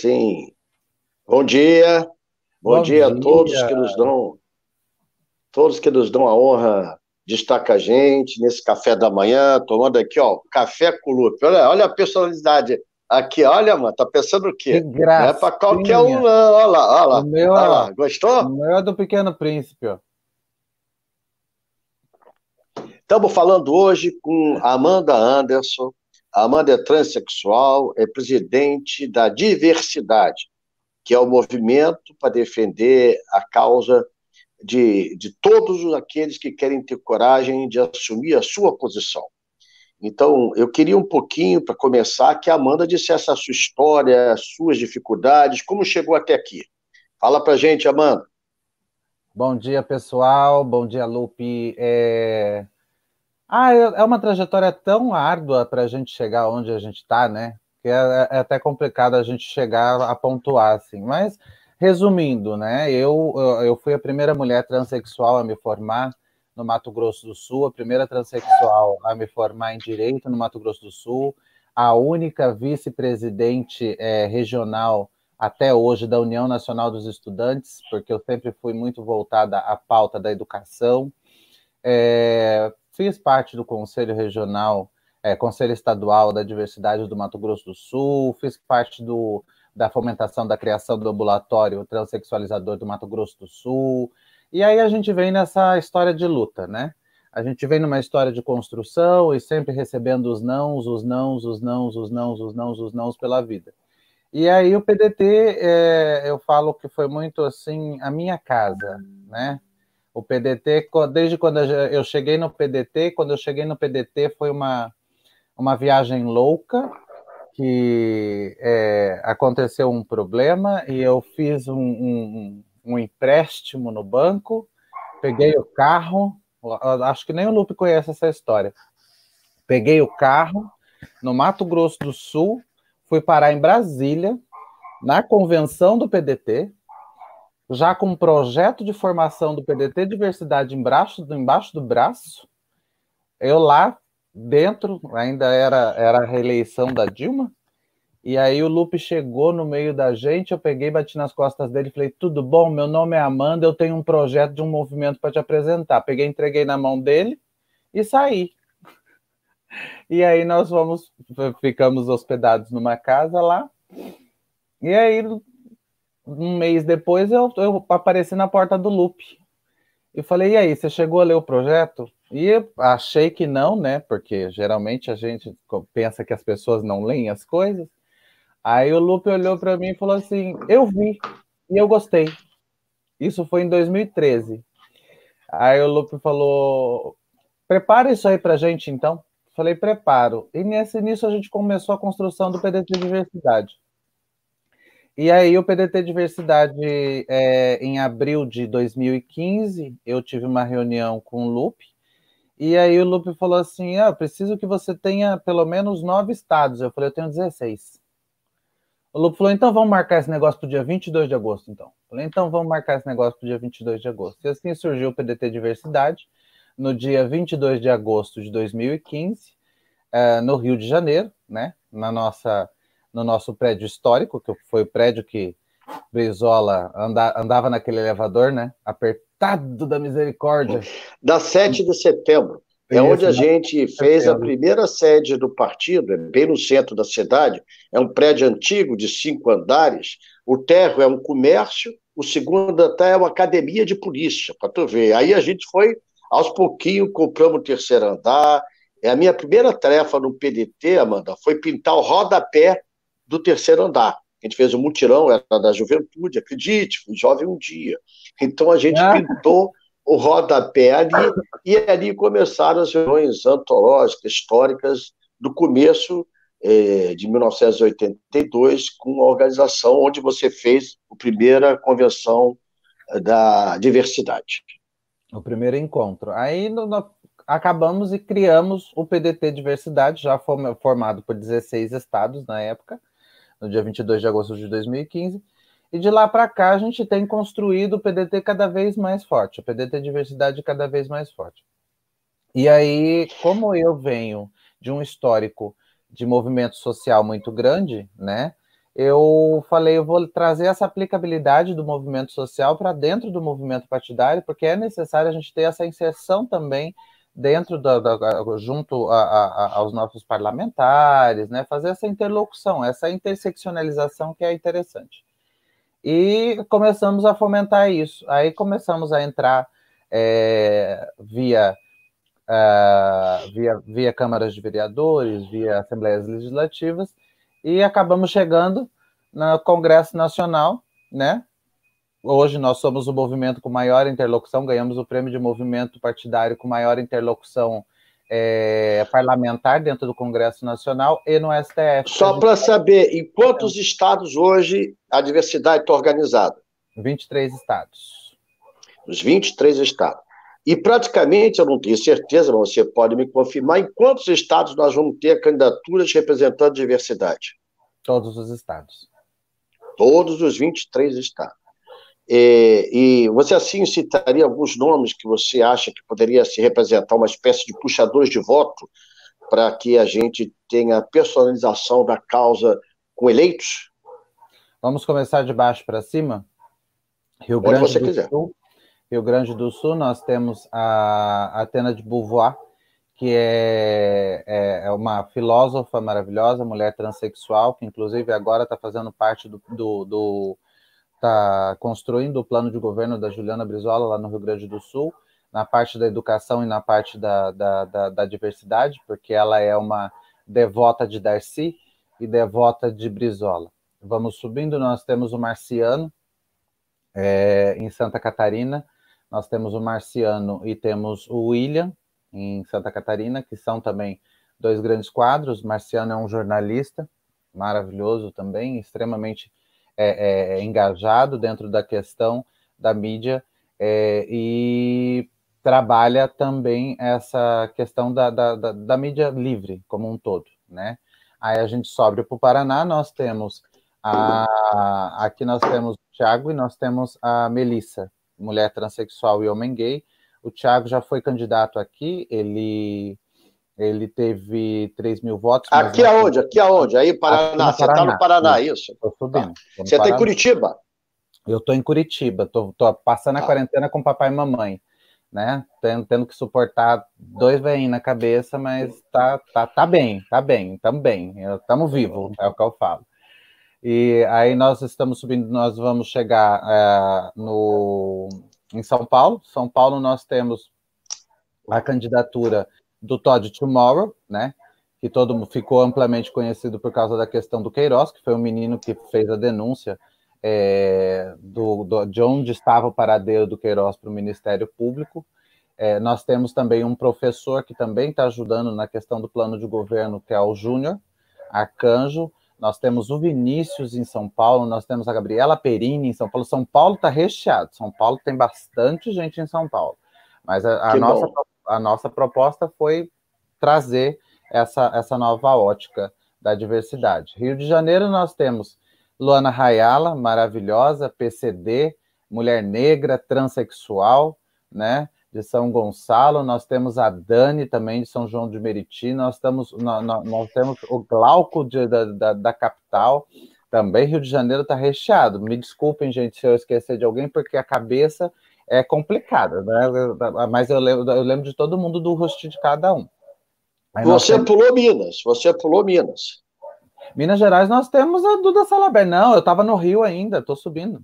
Agora sim. Bom dia. Bom, Bom dia, dia, a todos que nos dão todos que nos dão a honra de estar com a gente nesse café da manhã, tomando aqui, ó, café com lupe. Olha, olha a personalidade aqui, olha, mano, tá pensando o quê? Que graça. Não é para qualquer um, não. Olha lá, olha lá. O meu, olha lá. Gostou? O meu é do Pequeno Príncipe, ó. Estamos falando hoje com Amanda Anderson. Amanda é transexual, é presidente da Diversidade, que é o movimento para defender a causa de, de todos aqueles que querem ter coragem de assumir a sua posição. Então, eu queria um pouquinho, para começar, que a Amanda dissesse a sua história, as suas dificuldades, como chegou até aqui. Fala para gente, Amanda. Bom dia, pessoal. Bom dia, Lupe. É... Ah, é, é uma trajetória tão árdua para a gente chegar onde a gente está, né? Que é, é, até complicado a gente chegar a pontuar, assim. Mas, resumindo, né? Eu, eu fui a primeira mulher transexual a me formar no Mato Grosso do Sul, a primeira transexual a me formar em Direito no Mato Grosso do Sul, a única vice-presidente é, regional até hoje da União Nacional dos Estudantes, porque eu sempre fui muito voltada à pauta da educação. É, fiz parte do Conselho Regional, é, Conselho Estadual da Diversidade do Mato Grosso do Sul, fiz parte do, da fomentação da criação do ambulatório transexualizador do Mato Grosso do Sul. E aí a gente vem nessa história de luta, né? A gente vem numa história de construção e sempre recebendo os nãos, os nãos, os nãos, os nãos, os nãos, os nãos pela vida. E aí o PDT, é, eu falo que foi muito assim a minha casa, né? O PDT, desde quando eu cheguei no PDT, quando eu cheguei no PDT foi uma, uma viagem louca, que é, aconteceu um problema e eu fiz um, um, um, empréstimo no banco, peguei o carro, acho que nem o Lupe conhece essa história. Peguei o carro no Mato Grosso do Sul, fui parar em Brasília, na convenção do PDT, já com um projeto de formação do PDT Diversidade embaixo, embaixo do braço, eu lá dentro, ainda era, era a reeleição da Dilma, e aí o Lupe chegou no meio da gente, eu peguei, bati nas costas dele falei, tudo bom, meu nome é Amanda, eu tenho um projeto de um movimento para te apresentar. Peguei, entreguei na mão dele e saí. E aí nós fomos, ficamos hospedados numa casa lá, e aí um mês depois eu, eu apareci na porta do Lupe. E falei, e aí, você chegou a ler o projeto? E achei que não, né? Porque geralmente a gente pensa que as pessoas não leem as coisas. Aí o Lupe olhou para mim e falou assim: Eu vi e eu gostei. Isso foi em 2013. Aí o Lupe falou: Prepara isso aí para gente então. Falei: Preparo. E nesse início a gente começou a construção do PDT Diversidade. E aí, o PDT Diversidade, é, em abril de 2015, eu tive uma reunião com o Lupe, e aí o Lupe falou assim: ah, preciso que você tenha pelo menos nove estados. Eu falei: eu tenho 16. O Lupe falou: então vamos marcar esse negócio para o dia 22 de agosto, então. Eu falei: então vamos marcar esse negócio para o dia 22 de agosto. E assim surgiu o PDT Diversidade, no dia 22 de agosto de 2015, é, no Rio de Janeiro, né, na nossa no nosso prédio histórico, que foi o prédio que Brizola anda, andava naquele elevador, né? Apertado da misericórdia. Da 7 de setembro. É Isso, onde a gente fez a primeira sede do partido, é bem no centro da cidade. É um prédio antigo de cinco andares. O térreo é um comércio, o segundo até é uma academia de polícia, para tu ver. Aí a gente foi, aos pouquinhos, compramos o terceiro andar. É a minha primeira tarefa no PDT, Amanda, foi pintar o rodapé do terceiro andar. A gente fez um mutirão, era da juventude, acredite, fui jovem um dia. Então a gente ah. pintou o rodapé ali, e ali começaram as reuniões antológicas, históricas, do começo eh, de 1982, com a organização onde você fez a primeira convenção eh, da diversidade. O primeiro encontro. Aí no, no, acabamos e criamos o PDT Diversidade, já formado por 16 estados na época, no dia 22 de agosto de 2015. E de lá para cá a gente tem construído o PDT cada vez mais forte, o PDT diversidade cada vez mais forte. E aí, como eu venho de um histórico de movimento social muito grande, né? Eu falei, eu vou trazer essa aplicabilidade do movimento social para dentro do movimento partidário, porque é necessário a gente ter essa inserção também dentro da, da junto a, a, aos nossos parlamentares, né? Fazer essa interlocução, essa interseccionalização que é interessante. E começamos a fomentar isso. Aí começamos a entrar é, via uh, via, via câmaras de vereadores, via assembleias legislativas, e acabamos chegando no Congresso Nacional, né? Hoje nós somos o movimento com maior interlocução, ganhamos o prêmio de movimento partidário com maior interlocução é, parlamentar dentro do Congresso Nacional e no STF. Só para saber, em quantos estados hoje a diversidade está organizada? 23 estados. Os 23 estados. E praticamente, eu não tenho certeza, mas você pode me confirmar, em quantos estados nós vamos ter candidaturas representando a diversidade? Todos os estados. Todos os 23 estados. E, e, você assim citaria alguns nomes que você acha que poderia se representar uma espécie de puxadores de voto para que a gente tenha personalização da causa com eleitos? Vamos começar de baixo para cima? Rio Grande do quiser. Sul, Rio Grande do Sul, nós temos a Atena de Beauvoir, que é, é, é, uma filósofa maravilhosa, mulher transexual, que inclusive agora está fazendo parte do, do, do está construindo o plano de governo da Juliana Brizola lá no Rio Grande do Sul, na parte da educação e na parte da, da, da, da diversidade, porque ela é uma devota de Darcy e devota de Brizola. Vamos subindo, nós temos o Marciano, é, em Santa Catarina, nós temos o Marciano e temos o William, em Santa Catarina, que são também dois grandes quadros. Marciano é um jornalista maravilhoso também, extremamente é, é, é engajado dentro da questão da mídia é, e trabalha também essa questão da, da, da, da, mídia livre como um todo, né? Aí a gente sobe para o Paraná, nós temos a, aqui nós temos o Thiago e nós temos a Melissa, mulher transexual e homem gay. O Thiago já foi candidato aqui, ele ele teve 3 mil votos. Aqui aonde? Aqui aonde? Aí, Paraná. Você está no Paraná, isso? Estou subindo. Tá. Você está em Curitiba? Eu estou em Curitiba, estou passando a ah. quarentena com papai e mamãe, né? Tendo, tendo que suportar dois veinhos na cabeça, mas tá, tá, tá bem, tá bem, estamos bem, estamos vivos, é o que eu falo. E aí nós estamos subindo, nós vamos chegar é, no, em São Paulo. São Paulo nós temos a candidatura do Todd Tomorrow, né? Que todo mundo ficou amplamente conhecido por causa da questão do Queiroz, que foi um menino que fez a denúncia é, do, do, de onde estava o paradeiro do Queiroz para o Ministério Público. É, nós temos também um professor que também está ajudando na questão do plano de governo, que é o Júnior Arcanjo nós temos o Vinícius em São Paulo, nós temos a Gabriela Perini em São Paulo. São Paulo está recheado. São Paulo tem bastante gente em São Paulo. Mas a, a nossa, a nossa proposta foi trazer essa, essa nova ótica da diversidade. Rio de Janeiro, nós temos Luana Rayala, maravilhosa, PCD, mulher negra, transexual, né? de São Gonçalo, nós temos a Dani também de São João de Meriti, nós, estamos, nós, nós temos o Glauco de, da, da, da, capital, também Rio de Janeiro está recheado. Me desculpem, gente, se eu esquecer de alguém, porque a cabeça é complicada, né? Mas eu lembro, eu lembro de todo mundo do rosto de cada um. Aí você temos... pulou Minas, você pulou Minas. Minas Gerais nós temos a Duda Salaber. Não, eu estava no Rio ainda, estou subindo.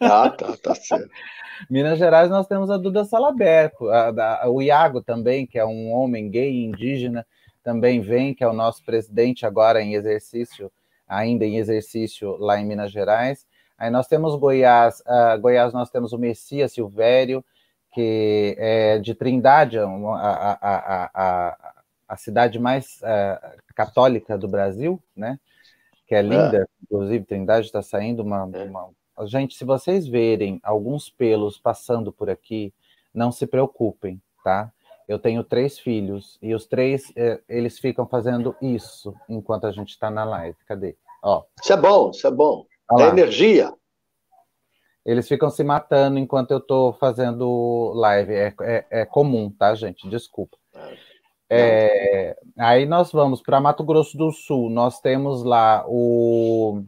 Ah, tá, tá certo. Minas Gerais nós temos a Duda Salaber, a, a, o Iago também, que é um homem gay indígena, também vem, que é o nosso presidente agora em exercício, ainda em exercício lá em Minas Gerais. Aí nós temos Goiás, uh, Goiás nós temos o Messias Silvério, que é de Trindade, a, a, a, a cidade mais uh, católica do Brasil, né? Que é linda, é. inclusive Trindade está saindo uma, uma Gente, se vocês verem alguns pelos passando por aqui, não se preocupem, tá? Eu tenho três filhos e os três eh, eles ficam fazendo isso enquanto a gente está na live. Cadê? Ó. Isso é bom, isso é bom. É energia. Eles ficam se matando enquanto eu estou fazendo live. É, é, é, comum, tá, gente? Desculpa. É, aí nós vamos para Mato Grosso do Sul. Nós temos lá o,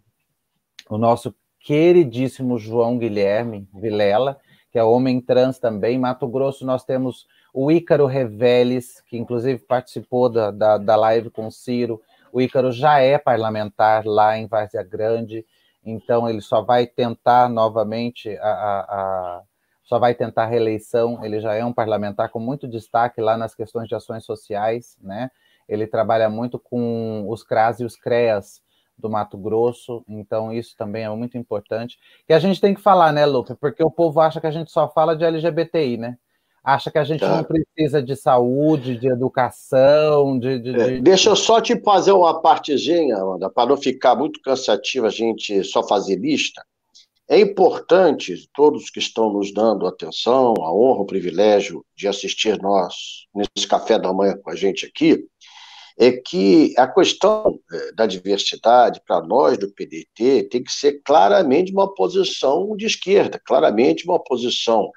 o nosso queridíssimo João Guilherme Vilela, que é homem trans também. Em Mato Grosso nós temos o Ícaro Reveles, que inclusive participou da, da, da live com o Ciro. O Ícaro já é parlamentar lá em Várzea Grande então ele só vai tentar novamente a, a, a, só vai tentar reeleição. Ele já é um parlamentar com muito destaque lá nas questões de ações sociais, né? Ele trabalha muito com os CRAS e os CREAS do Mato Grosso, então isso também é muito importante. E a gente tem que falar, né, Lupe? Porque o povo acha que a gente só fala de LGBTI, né? Acha que a gente não precisa de saúde, de educação, de, de, é, Deixa eu só te fazer uma partezinha, Amanda, para não ficar muito cansativo a gente só fazer lista. É importante, todos que estão nos dando atenção, a honra, o privilégio de assistir nós nesse café da manhã com a gente aqui, é que a questão é, da diversidade, para nós do PDT, tem que ser claramente uma posição de esquerda, claramente uma posição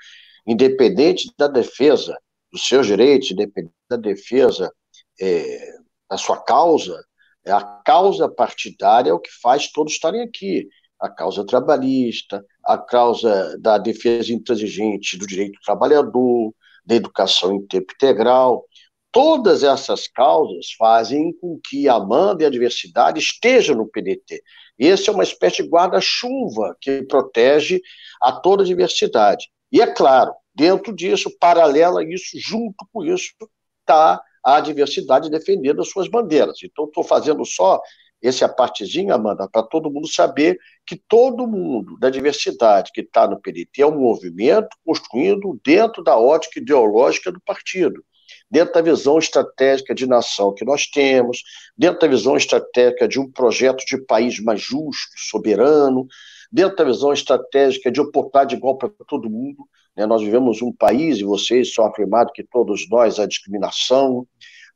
independente da defesa dos seus direitos, independente da defesa é, da sua causa, é a causa partidária é o que faz todos estarem aqui. A causa trabalhista, a causa da defesa intransigente do direito do trabalhador, da educação em tempo integral. Todas essas causas fazem com que a Amanda e a diversidade estejam no PDT. Esse é uma espécie de guarda-chuva que protege a toda a diversidade. E é claro, dentro disso, paralela a isso, junto com isso, está a diversidade defendendo as suas bandeiras. Então, estou fazendo só essa partezinha, Amanda, para todo mundo saber que todo mundo da diversidade que está no PDT é um movimento construindo dentro da ótica ideológica do partido, dentro da visão estratégica de nação que nós temos, dentro da visão estratégica de um projeto de país mais justo, soberano, dentro da visão estratégica de oportunidade igual para todo mundo. Né? Nós vivemos um país, e vocês são afirmados que todos nós, a discriminação,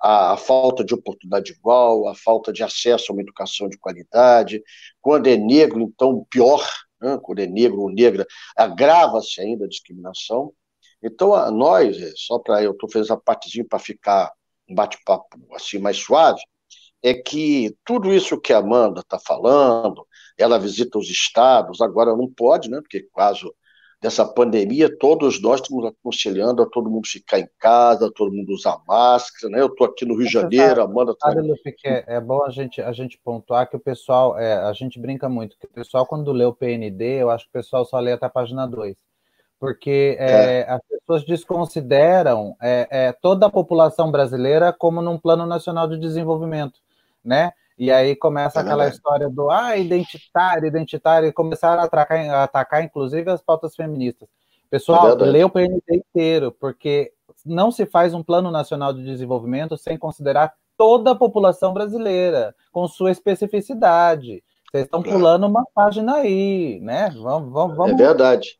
a, a, falta de oportunidade igual, a falta de acesso a uma educação de qualidade. Quando é negro, então, pior. Né? Quando é negro ou negra, agrava-se ainda a discriminação. Então, a, nós, é, só para eu estou fazendo essa partezinha para ficar um bate-papo assim mais suave, é que tudo isso que a Amanda está falando, ela visita os estados, agora não pode, né? Porque caso dessa pandemia, todos nós estamos aconselhando a todo mundo ficar em casa, todo mundo usar máscara, né? Eu estou aqui no Rio de Janeiro, a Amanda está. É, é bom a gente, a gente pontuar que o pessoal, é, a gente brinca muito, que o pessoal, quando lê o PND, eu acho que o pessoal só lê até a página 2. Porque é, é. as pessoas desconsideram é, é, toda a população brasileira como num plano nacional de desenvolvimento, né? E aí começa é aquela história do ah, identitário, identitário, e começaram a atacar, a atacar inclusive as pautas feministas. Pessoal, é lê o PND inteiro, porque não se faz um plano nacional de desenvolvimento sem considerar toda a população brasileira, com sua especificidade. Vocês estão pulando uma página aí, né? Vamos, vamos, vamos. É verdade.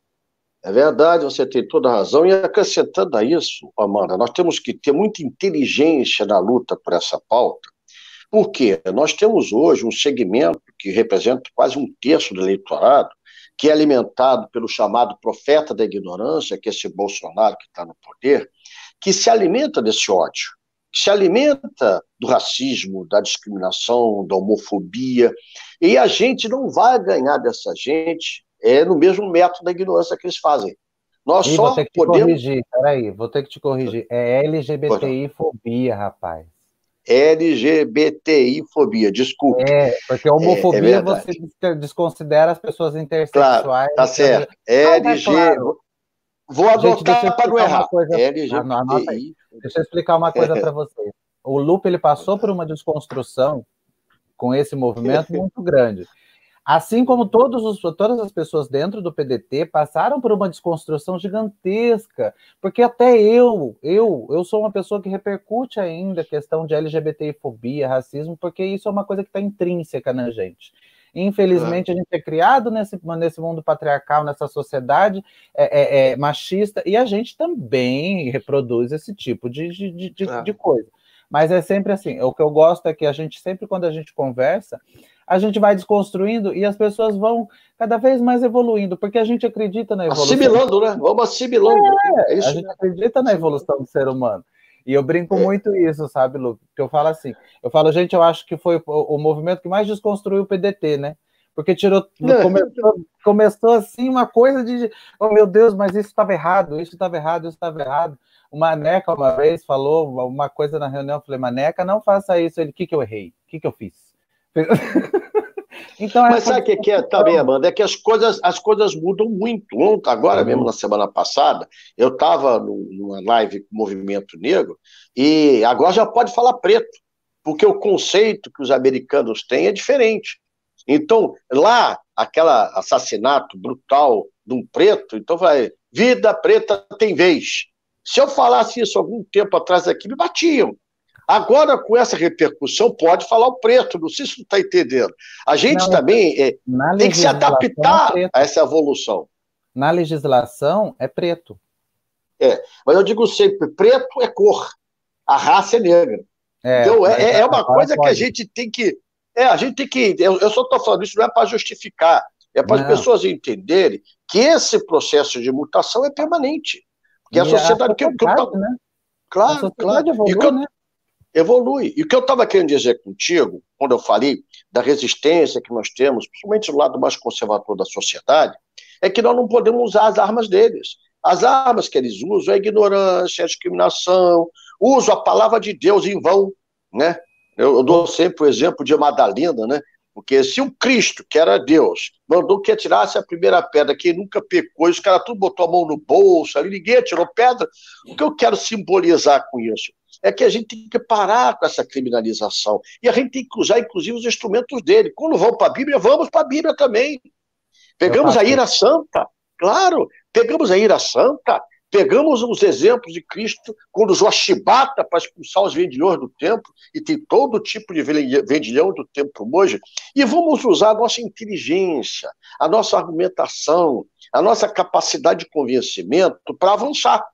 É verdade, você tem toda a razão. E acrescentando a isso, Amanda, nós temos que ter muita inteligência na luta por essa pauta, por quê? Nós temos hoje um segmento que representa quase um terço do eleitorado, que é alimentado pelo chamado profeta da ignorância, que é esse Bolsonaro que está no poder, que se alimenta desse ódio, que se alimenta do racismo, da discriminação, da homofobia, e a gente não vai ganhar dessa gente é no mesmo método da ignorância que eles fazem. Nós Ih, só vou ter que te podemos... corrigir, peraí, vou ter que te corrigir. É LGBTI-fobia, rapaz. LGBTI-fobia, desculpe. É, porque a homofobia é, é você desconsidera as pessoas intersexuais. Claro, tá certo. LG... Claro. Vou adotar para não errar. Coisa... LGBTI. Deixa eu explicar uma coisa para vocês. O Lupe ele passou por uma desconstrução com esse movimento muito grande. Assim como os, todas as pessoas dentro do PDT passaram por uma desconstrução gigantesca, porque até eu, eu, eu sou uma pessoa que repercute ainda a questão de LGBTfobia, racismo, porque isso é uma coisa que está intrínseca na gente. Infelizmente, a gente é criado nesse, nesse mundo patriarcal, nessa sociedade é, é, é, machista, e a gente também reproduz esse tipo de, de, de, de coisa. Mas é sempre assim, o que eu gosto é que a gente sempre, quando a gente conversa, a gente vai desconstruindo e as pessoas vão cada vez mais evoluindo, porque a gente acredita na evolução. Assimilando, né? Vamos assimilando. É, é isso. A gente acredita na evolução do ser humano. E eu brinco é. muito isso, sabe, Lu? Que eu falo assim, eu falo, gente, eu acho que foi o, o movimento que mais desconstruiu o PDT, né? Porque tirou, começou, começou assim uma coisa de, oh meu Deus, mas isso estava errado, isso estava errado, isso estava errado. O Maneca uma vez falou uma coisa na reunião, eu falei, Maneca, não faça isso. Ele, o que, que eu errei? O que, que eu fiz? então, Mas sabe o que, que é também, Amanda? É que as coisas, as coisas mudam muito. Agora mesmo, na semana passada, eu estava numa live com o Movimento Negro e agora já pode falar preto, porque o conceito que os americanos têm é diferente. Então, lá, aquele assassinato brutal de um preto, então vai, vida preta tem vez. Se eu falasse isso algum tempo atrás aqui, me batiam. Agora, com essa repercussão, pode falar o preto, não sei se você está entendendo. A gente também é, tem que se adaptar é a essa evolução. Na legislação, é preto. É, mas eu digo sempre, preto é cor, a raça é negra. É, então, é, é uma coisa que a gente tem que é, a gente tem que. Eu, eu só estou falando isso, não é para justificar, é para as pessoas entenderem que esse processo de mutação é permanente. Porque e a sociedade. A que, que eu, né? Claro, claro. Evolui, e que eu, né? Evolui. E o que eu estava querendo dizer contigo, quando eu falei da resistência que nós temos, principalmente do lado mais conservador da sociedade, é que nós não podemos usar as armas deles. As armas que eles usam é a ignorância, a discriminação, uso a palavra de Deus em vão, né? Eu, eu dou sempre o exemplo de Madalena, né? Porque se o Cristo, que era Deus, mandou que atirasse a primeira pedra, quem nunca pecou, os caras tudo botou a mão no bolso, ali ninguém atirou pedra. O que eu quero simbolizar com isso? É que a gente tem que parar com essa criminalização. E a gente tem que usar, inclusive, os instrumentos dele. Quando vamos para a Bíblia, vamos para a Bíblia também. Pegamos a ira santa, claro, pegamos a ira santa, Pegamos os exemplos de Cristo quando usou a chibata para expulsar os vendilhões do templo, e tem todo tipo de vendilhão do templo hoje, e vamos usar a nossa inteligência, a nossa argumentação, a nossa capacidade de convencimento para avançar.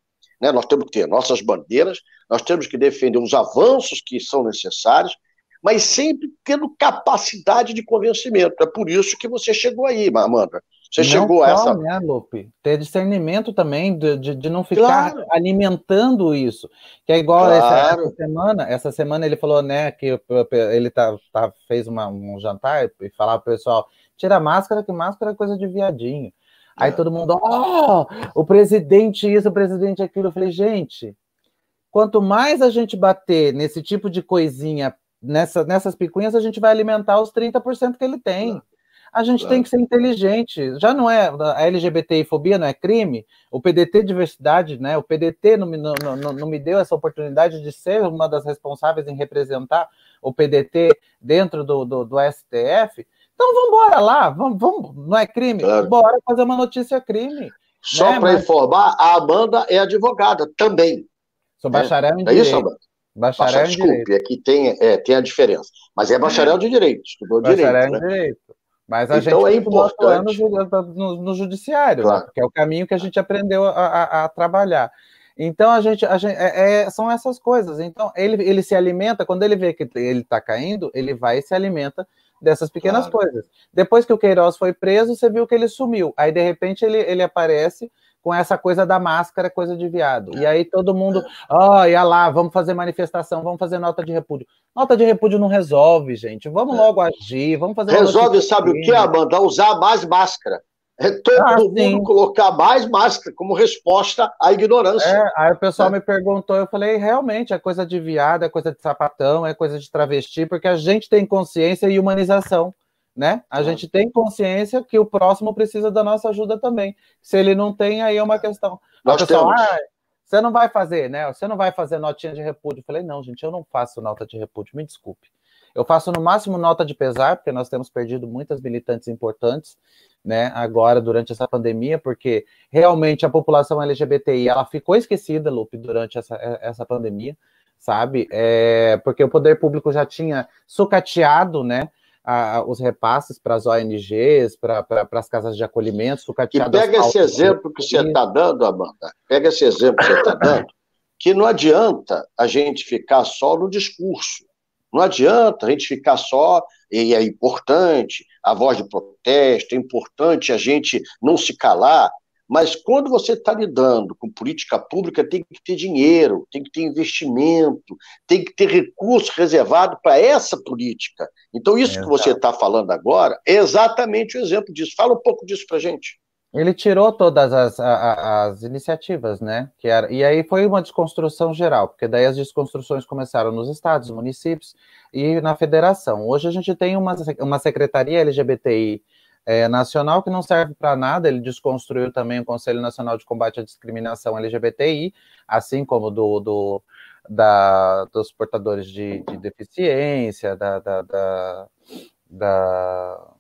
Né? Nós temos que ter nossas bandeiras, nós temos que defender os avanços que são necessários, mas sempre tendo capacidade de convencimento. É por isso que você chegou aí, Amanda. Você não chegou só, a essa. Né, Lupe? Ter discernimento também de, de, de não ficar claro. alimentando isso. Que é igual claro. essa, semana. Essa semana ele falou, né, que ele tá, tá fez uma, um jantar e falava pro pessoal: tira a máscara, que máscara é coisa de viadinho. Aí todo mundo, oh, o presidente isso, o presidente aquilo. Eu falei, gente, quanto mais a gente bater nesse tipo de coisinha, nessa, nessas picuinhas, a gente vai alimentar os 30% que ele tem. A gente claro. tem que ser inteligente. Já não é a LGBTI-fobia não é crime. O PDT diversidade, né? O PDT não, não, não, não me deu essa oportunidade de ser uma das responsáveis em representar o PDT dentro do, do, do STF. Então vamos embora lá, vamos, vamos, não é crime? Claro. Bora fazer uma notícia crime. Só né? para Mas... informar, a Amanda é advogada também. Sou bacharel é. em direito. É isso, Amanda? Bacharel, bacharel em desculpe, direito. aqui tem, é, tem a diferença. Mas é bacharel de direito, estudou bacharel direito. Bacharel em né? direito. Mas a então gente é importante no, no judiciário, né? claro. né? que é o caminho que a gente aprendeu a, a, a trabalhar. Então a gente, a gente é, é, são essas coisas. Então ele, ele se alimenta quando ele vê que ele está caindo, ele vai e se alimenta dessas pequenas claro. coisas. Depois que o Queiroz foi preso, você viu que ele sumiu. Aí de repente ele, ele aparece com essa coisa da máscara, coisa de viado. E aí todo mundo, ó, oh, ia lá, vamos fazer manifestação, vamos fazer nota de repúdio. Nota de repúdio não resolve, gente. Vamos é. logo agir, vamos fazer. Resolve, sabe o que, Amanda? Usar mais máscara. É todo ah, mundo sim. colocar mais máscara como resposta à ignorância. É, aí o pessoal é. me perguntou, eu falei, realmente, é coisa de viado, é coisa de sapatão, é coisa de travesti, porque a gente tem consciência e humanização né? A gente tem consciência que o próximo precisa da nossa ajuda também. Se ele não tem, aí é uma questão. Nós pessoal, ah, você não vai fazer, né? Você não vai fazer notinha de repúdio. Eu falei, não, gente, eu não faço nota de repúdio, me desculpe. Eu faço no máximo nota de pesar, porque nós temos perdido muitas militantes importantes, né, agora durante essa pandemia, porque realmente a população LGBTI ela ficou esquecida, Lupe, durante essa, essa pandemia, sabe? É, porque o poder público já tinha sucateado, né? a, os repasses para as ONGs, para as casas de acolhimento, E pega esse exemplo que você está dando, Amanda, pega esse exemplo que você está dando, que não adianta a gente ficar só no discurso. Não adianta a gente ficar só, e é importante a voz de protesto, é importante a gente não se calar, mas quando você está lidando com política pública, tem que ter dinheiro, tem que ter investimento, tem que ter recurso reservado para essa política. Então, isso é, que você está falando agora é exatamente o exemplo disso. Fala um pouco disso para gente. Ele tirou todas as, as, as, iniciativas, né? Que era, e aí foi uma desconstrução geral, porque daí as desconstruções começaram nos estados, municípios e na federação. Hoje a gente tem uma, uma secretaria LGBTI é, nacional que não serve para nada, ele desconstruiu também o Conselho Nacional de Combate à Discriminação LGBTI, assim como do, do da, dos portadores de, de deficiência, da, da, da, da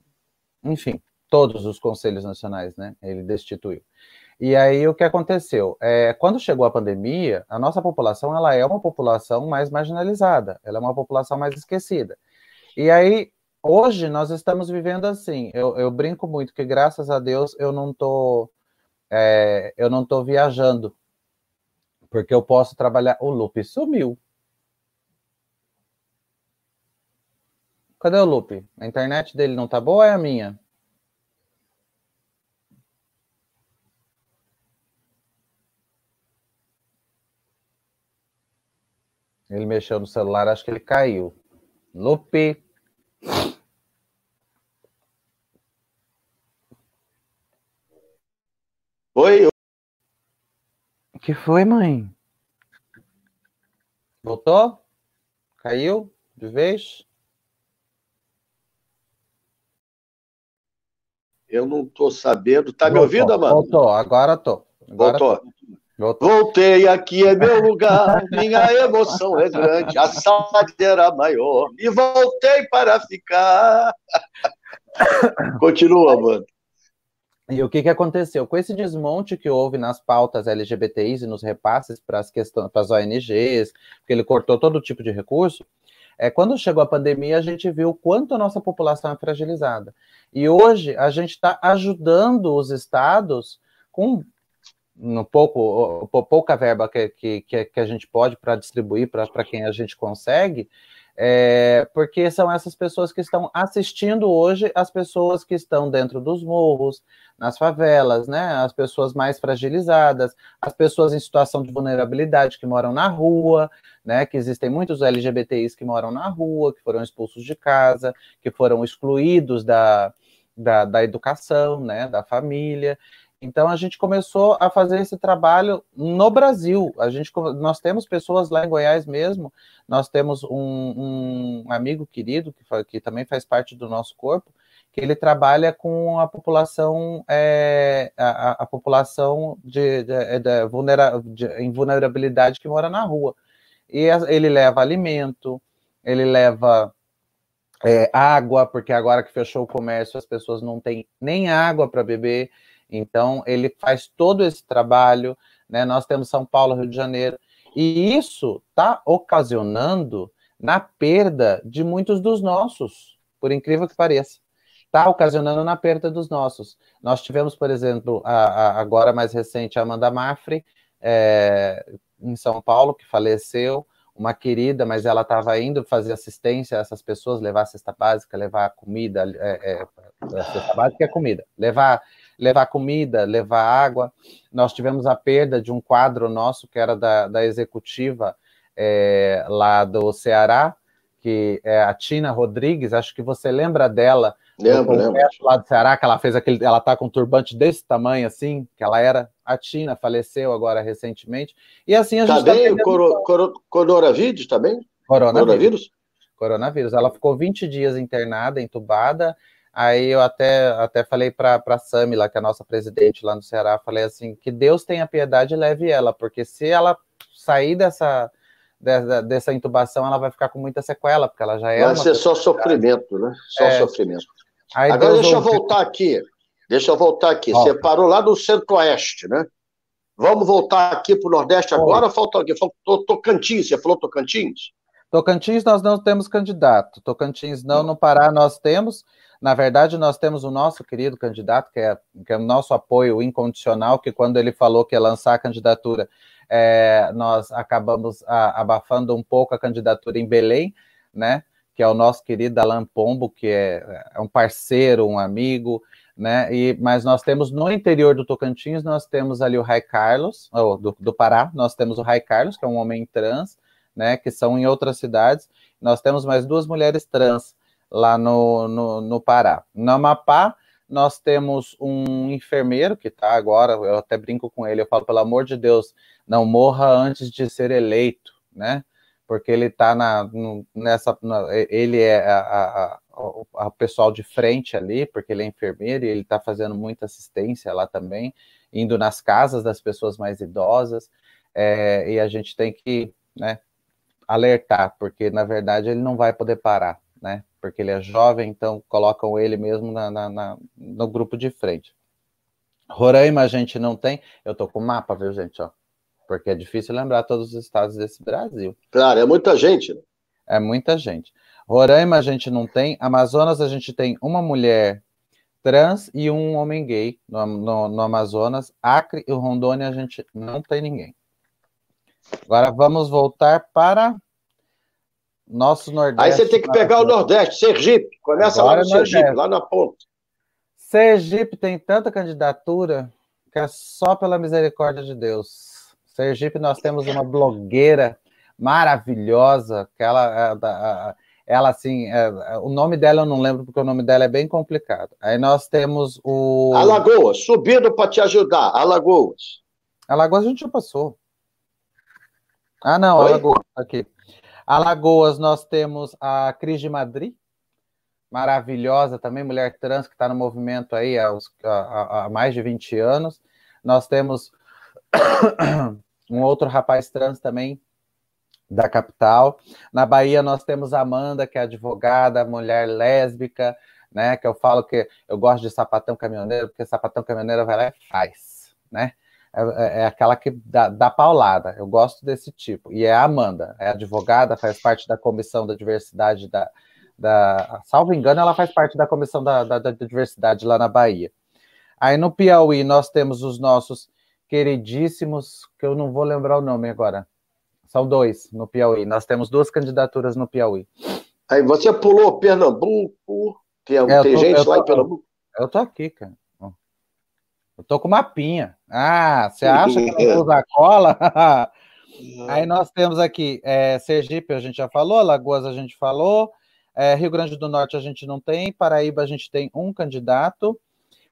enfim, todos os conselhos nacionais, né? Ele destituiu. E aí o que aconteceu? É, quando chegou a pandemia, a nossa população ela é uma população mais marginalizada, ela é uma população mais esquecida. E aí hoje nós estamos vivendo assim. Eu, eu brinco muito que graças a Deus eu não tô é, eu não tô viajando porque eu posso trabalhar. O Lupe sumiu. Cadê o Lupe? A internet dele não tá boa ou é a minha? Ele mexeu no celular, acho que ele caiu. Lupe. Oi. O que foi, mãe? Voltou? Caiu de vez? Eu não estou sabendo. Tá Voltou. me ouvindo, Amanda? Voltou, agora tô. Agora Voltou. Tô. Voltei, aqui é meu lugar, minha emoção é grande, a saudade era maior, e voltei para ficar. Continua, mano. E o que, que aconteceu? Com esse desmonte que houve nas pautas LGBTIs e nos repasses para as questões, para as ONGs, porque ele cortou todo tipo de recurso, é, quando chegou a pandemia, a gente viu o quanto a nossa população é fragilizada. E hoje a gente está ajudando os estados com no pouco, pouca verba que, que, que a gente pode para distribuir para quem a gente consegue, é, porque são essas pessoas que estão assistindo hoje as pessoas que estão dentro dos morros, nas favelas, né? As pessoas mais fragilizadas, as pessoas em situação de vulnerabilidade que moram na rua, né? Que existem muitos LGBTIs que moram na rua, que foram expulsos de casa, que foram excluídos da, da, da educação, né? Da família. Então a gente começou a fazer esse trabalho no Brasil. A gente, nós temos pessoas lá em Goiás mesmo. Nós temos um, um amigo querido que, que, também faz parte do nosso corpo, que ele trabalha com a população, é, a, a, população de, de, de, vulnera, de, em vulnerabilidade que mora na rua. E ele leva alimento, ele leva é, água, porque agora que fechou o comércio as pessoas não têm nem água para beber. Então, ele faz todo esse trabalho, né? Nós temos São Paulo, Rio de Janeiro, e isso está ocasionando na perda de muitos dos nossos, por incrível que pareça. Está ocasionando na perda dos nossos. Nós tivemos, por exemplo, a, a, agora mais recente, a Amanda Mafre, é, em São Paulo, que faleceu, uma querida, mas ela estava indo fazer assistência a essas pessoas, levar a cesta básica, levar comida, é, é, a cesta básica é comida, levar levar comida, levar água. Nós tivemos a perda de um quadro nosso que era da, da executiva é, lá do Ceará, que é a Tina Rodrigues, acho que você lembra dela. Lembro, lembro. Lá do Ceará, que ela fez aquele. Ela tá com um turbante desse tamanho, assim, que ela era. A Tina faleceu agora recentemente. E assim a tá gente. Tá bem? Tá coro, coro, coronavírus, tá bem? Coronavírus. coronavírus? Coronavírus. Ela ficou 20 dias internada, entubada. Aí eu até, até falei para a Sami, lá, que é a nossa presidente lá no Ceará, falei assim, que Deus tenha piedade e leve ela, porque se ela sair dessa, dessa, dessa intubação, ela vai ficar com muita sequela, porque ela já é. Vai ser só sofrimento, né? Só é. sofrimento. Aí Agora Deus deixa ouve... eu voltar aqui. Deixa eu voltar aqui. Você parou lá no centro-oeste, né? Vamos voltar aqui para o Nordeste agora? Falta alguém? Faltou Tocantins. Você falou Tocantins? Tocantins nós não temos candidato. Tocantins não, no Pará nós temos. Na verdade, nós temos o nosso querido candidato, que é, que é o nosso apoio incondicional, que quando ele falou que ia lançar a candidatura, é, nós acabamos a, abafando um pouco a candidatura em Belém, né? Que é o nosso querido Alan Pombo, que é, é um parceiro, um amigo, né? E, mas nós temos no interior do Tocantins, nós temos ali o Rai Carlos, ou do, do Pará, nós temos o Rai Carlos, que é um homem trans, né? Que são em outras cidades. Nós temos mais duas mulheres trans lá no, no, no Pará. No Amapá, nós temos um enfermeiro que está agora, eu até brinco com ele, eu falo, pelo amor de Deus, não morra antes de ser eleito, né? Porque ele está na, nessa. Na, ele é a, a, a, pessoal de frente ali, porque ele é enfermeiro e ele está fazendo muita assistência lá também, indo nas casas das pessoas mais idosas, é, e a gente tem que né, alertar, porque na verdade ele não vai poder parar, né? Porque ele é jovem, então colocam ele mesmo na, na, na no grupo de frente. Roraima a gente não tem. Eu tô com o mapa, viu, gente? Ó, porque é difícil lembrar todos os estados desse Brasil. Claro, é muita gente. Né? É muita gente. Roraima a gente não tem. Amazonas a gente tem uma mulher trans e um homem gay no, no, no Amazonas. Acre e Rondônia a gente não tem ninguém. Agora vamos voltar para nosso Nordeste. Aí você tem que pegar o Nordeste, Sergipe. Começa Agora lá no Sergipe, Nordeste. lá na ponta. Sergipe tem tanta candidatura que é só pela misericórdia de Deus. Sergipe, nós temos uma blogueira maravilhosa, que ela, ela, ela assim, é, o nome dela eu não lembro, porque o nome dela é bem complicado. Aí nós temos o. Alagoas, subindo para te ajudar, Alagoas. Alagoas a gente já passou. Ah, não, Oi? Alagoas, aqui. Alagoas, nós temos a Cris de Madrid, maravilhosa também, mulher trans que está no movimento aí há, há, mais de 20 anos. Nós temos um outro rapaz trans também da capital. Na Bahia nós temos a Amanda, que é advogada, mulher lésbica, né? Que eu falo que eu gosto de sapatão caminhoneiro, porque sapatão caminhoneiro vai lá e faz, né? É, é, é, aquela que dá, dá, paulada. Eu gosto desse tipo. E é a Amanda, é advogada, faz parte da comissão da diversidade da, da. Salvo engano, ela faz parte da comissão da, da, da diversidade lá na Bahia. Aí no Piauí nós temos os nossos queridíssimos, que eu não vou lembrar o nome agora. São dois no Piauí. Nós temos duas candidaturas no Piauí. Aí você pulou Pernambuco, tem, é, tem tô, gente lá tô, em Pernambuco? Eu tô aqui, cara. Eu tô com uma pinha. Ah, você acha que eu usa cola? Aí nós temos aqui é, Sergipe, a gente já falou, Lagoas a gente falou, é, Rio Grande do Norte a gente não tem, Paraíba a gente tem um candidato,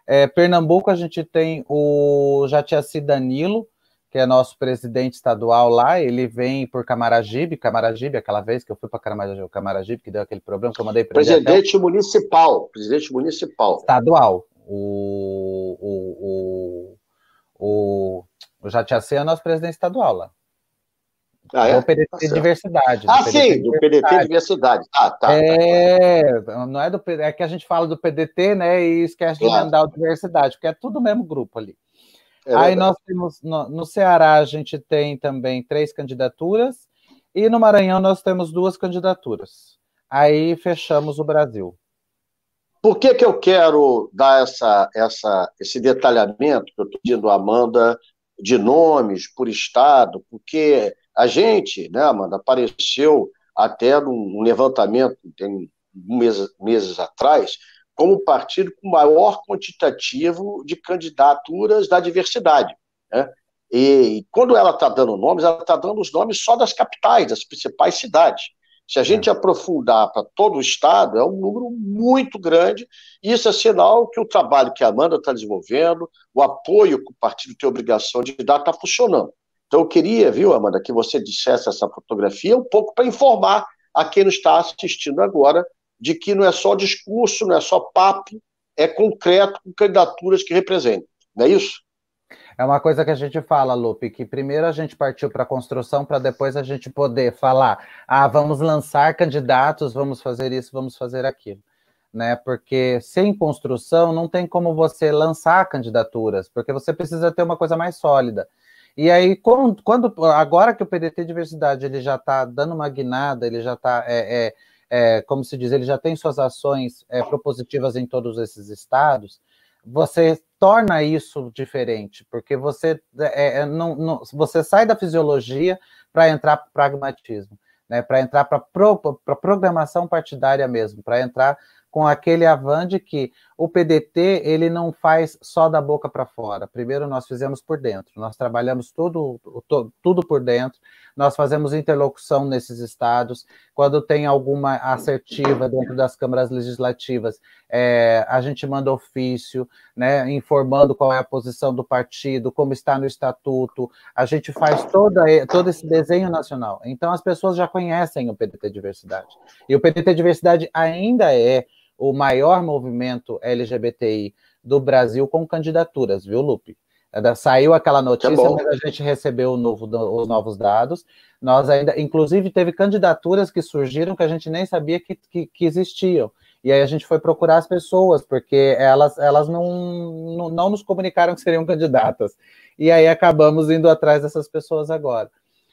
é, Pernambuco a gente tem o Jatiaci Danilo, que é nosso presidente estadual lá, ele vem por Camaragibe, Camaragibe, aquela vez que eu fui para Camaragibe, que deu aquele problema que eu mandei para Presidente municipal, presidente municipal. Estadual, o, o, o, o Jatiacê é nosso presidente estadual lá. Ah, é? Do PDT tá Diversidade. Ah, do sim, do PDT Diversidade. Ah, tá, é, tá, não é do é que a gente fala do PDT, né, e esquece claro. de emendar o Diversidade, porque é tudo o mesmo grupo ali. É Aí nós temos, no, no Ceará, a gente tem também três candidaturas, e no Maranhão nós temos duas candidaturas. Aí fechamos o Brasil. Por que, que eu quero dar essa, essa, esse detalhamento que eu estou pedindo a Amanda de nomes por estado? Porque a gente, né, Amanda, apareceu até num levantamento tem meses, meses atrás como o partido com maior quantitativo de candidaturas da diversidade. Né? E quando ela está dando nomes, ela está dando os nomes só das capitais, das principais cidades. Se a gente é. aprofundar para todo o Estado, é um número muito grande, e isso é sinal que o trabalho que a Amanda está desenvolvendo, o apoio que o partido tem obrigação de dar, está funcionando. Então, eu queria, viu, Amanda, que você dissesse essa fotografia um pouco para informar a quem nos está assistindo agora de que não é só discurso, não é só papo, é concreto com candidaturas que representem. Não é isso? É uma coisa que a gente fala, Lupe, que primeiro a gente partiu para a construção para depois a gente poder falar, ah, vamos lançar candidatos, vamos fazer isso, vamos fazer aquilo. Né? Porque sem construção não tem como você lançar candidaturas, porque você precisa ter uma coisa mais sólida. E aí, quando, quando agora que o PDT Diversidade ele já está dando uma guinada, ele já está, é, é, é, como se diz, ele já tem suas ações é, propositivas em todos esses estados, você torna isso diferente, porque você, é, é, não, não, você sai da fisiologia para entrar para pragmatismo. né, para entrar para pro, programação partidária mesmo, para entrar com aquele avan de que o PDT ele não faz só da boca para fora. Primeiro nós fizemos por dentro, nós trabalhamos tudo, tudo por dentro, nós fazemos interlocução nesses estados. Quando tem alguma assertiva dentro das câmaras legislativas, é, a gente manda ofício, né, informando qual é a posição do partido, como está no estatuto. A gente faz toda, todo esse desenho nacional. Então as pessoas já conhecem o PDT Diversidade. E o PDT Diversidade ainda é o maior movimento LGBTI do Brasil com candidaturas, viu, Lupe? Saiu aquela notícia, é mas a gente recebeu novo, os novos dados. Nós ainda, inclusive, teve candidaturas que surgiram que a gente nem sabia que, que, que existiam. E aí a gente foi procurar as pessoas, porque elas, elas não, não, não nos comunicaram que seriam candidatas. E aí acabamos indo atrás dessas pessoas agora.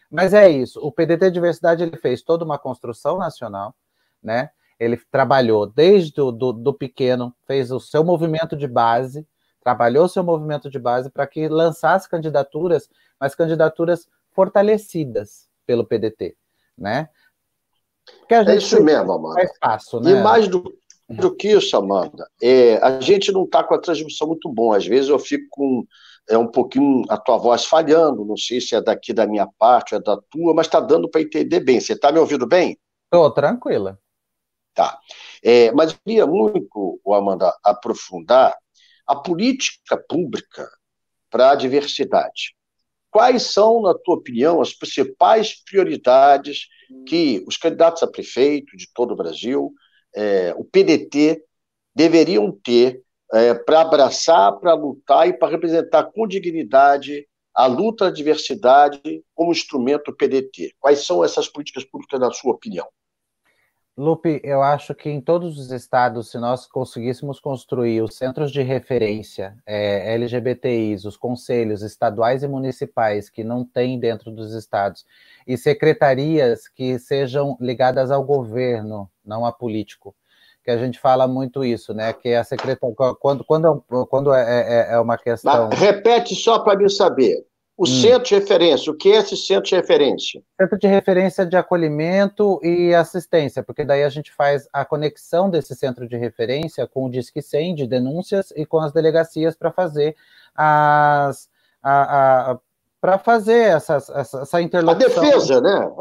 Mas é isso. O PDT Diversidade ele fez toda uma construção nacional, né? Ele trabalhou desde o do, do pequeno, fez o seu movimento de base, trabalhou o seu movimento de base para que lançasse candidaturas, mas candidaturas fortalecidas pelo PDT, né? é isso mesmo, Amanda. Espaço, né? E mais do, do que isso, Amanda, é, a gente não está com a transmissão muito bom. Às vezes eu fico com é um pouquinho a tua voz falhando, não sei se é daqui da minha parte, é da tua, mas está dando para entender bem. Você está me ouvindo bem? Estou tranquila. Tá. É, mas eu queria muito, Amanda, aprofundar a política pública para a diversidade. Quais são, na tua opinião, as principais prioridades que os candidatos a prefeito de todo o Brasil, é, o PDT, deveriam ter é, para abraçar, para lutar e para representar com dignidade a luta à diversidade como instrumento PDT? Quais são essas políticas públicas, na sua opinião? Lupe, eu acho que em todos os estados, se nós conseguíssemos construir os centros de referência é, LGBTIs, os conselhos estaduais e municipais que não tem dentro dos estados, e secretarias que sejam ligadas ao governo, não a político, que a gente fala muito isso, né? Que a secretaria, quando, quando, quando é, é, é uma questão. Mas repete só para mim saber. O hum. centro de referência, o que é esse centro de referência? Centro de referência de acolhimento e assistência, porque daí a gente faz a conexão desse centro de referência com o Disque 100 de denúncias e com as delegacias para fazer as para fazer essas, essa, essa interlocução. A defesa, né?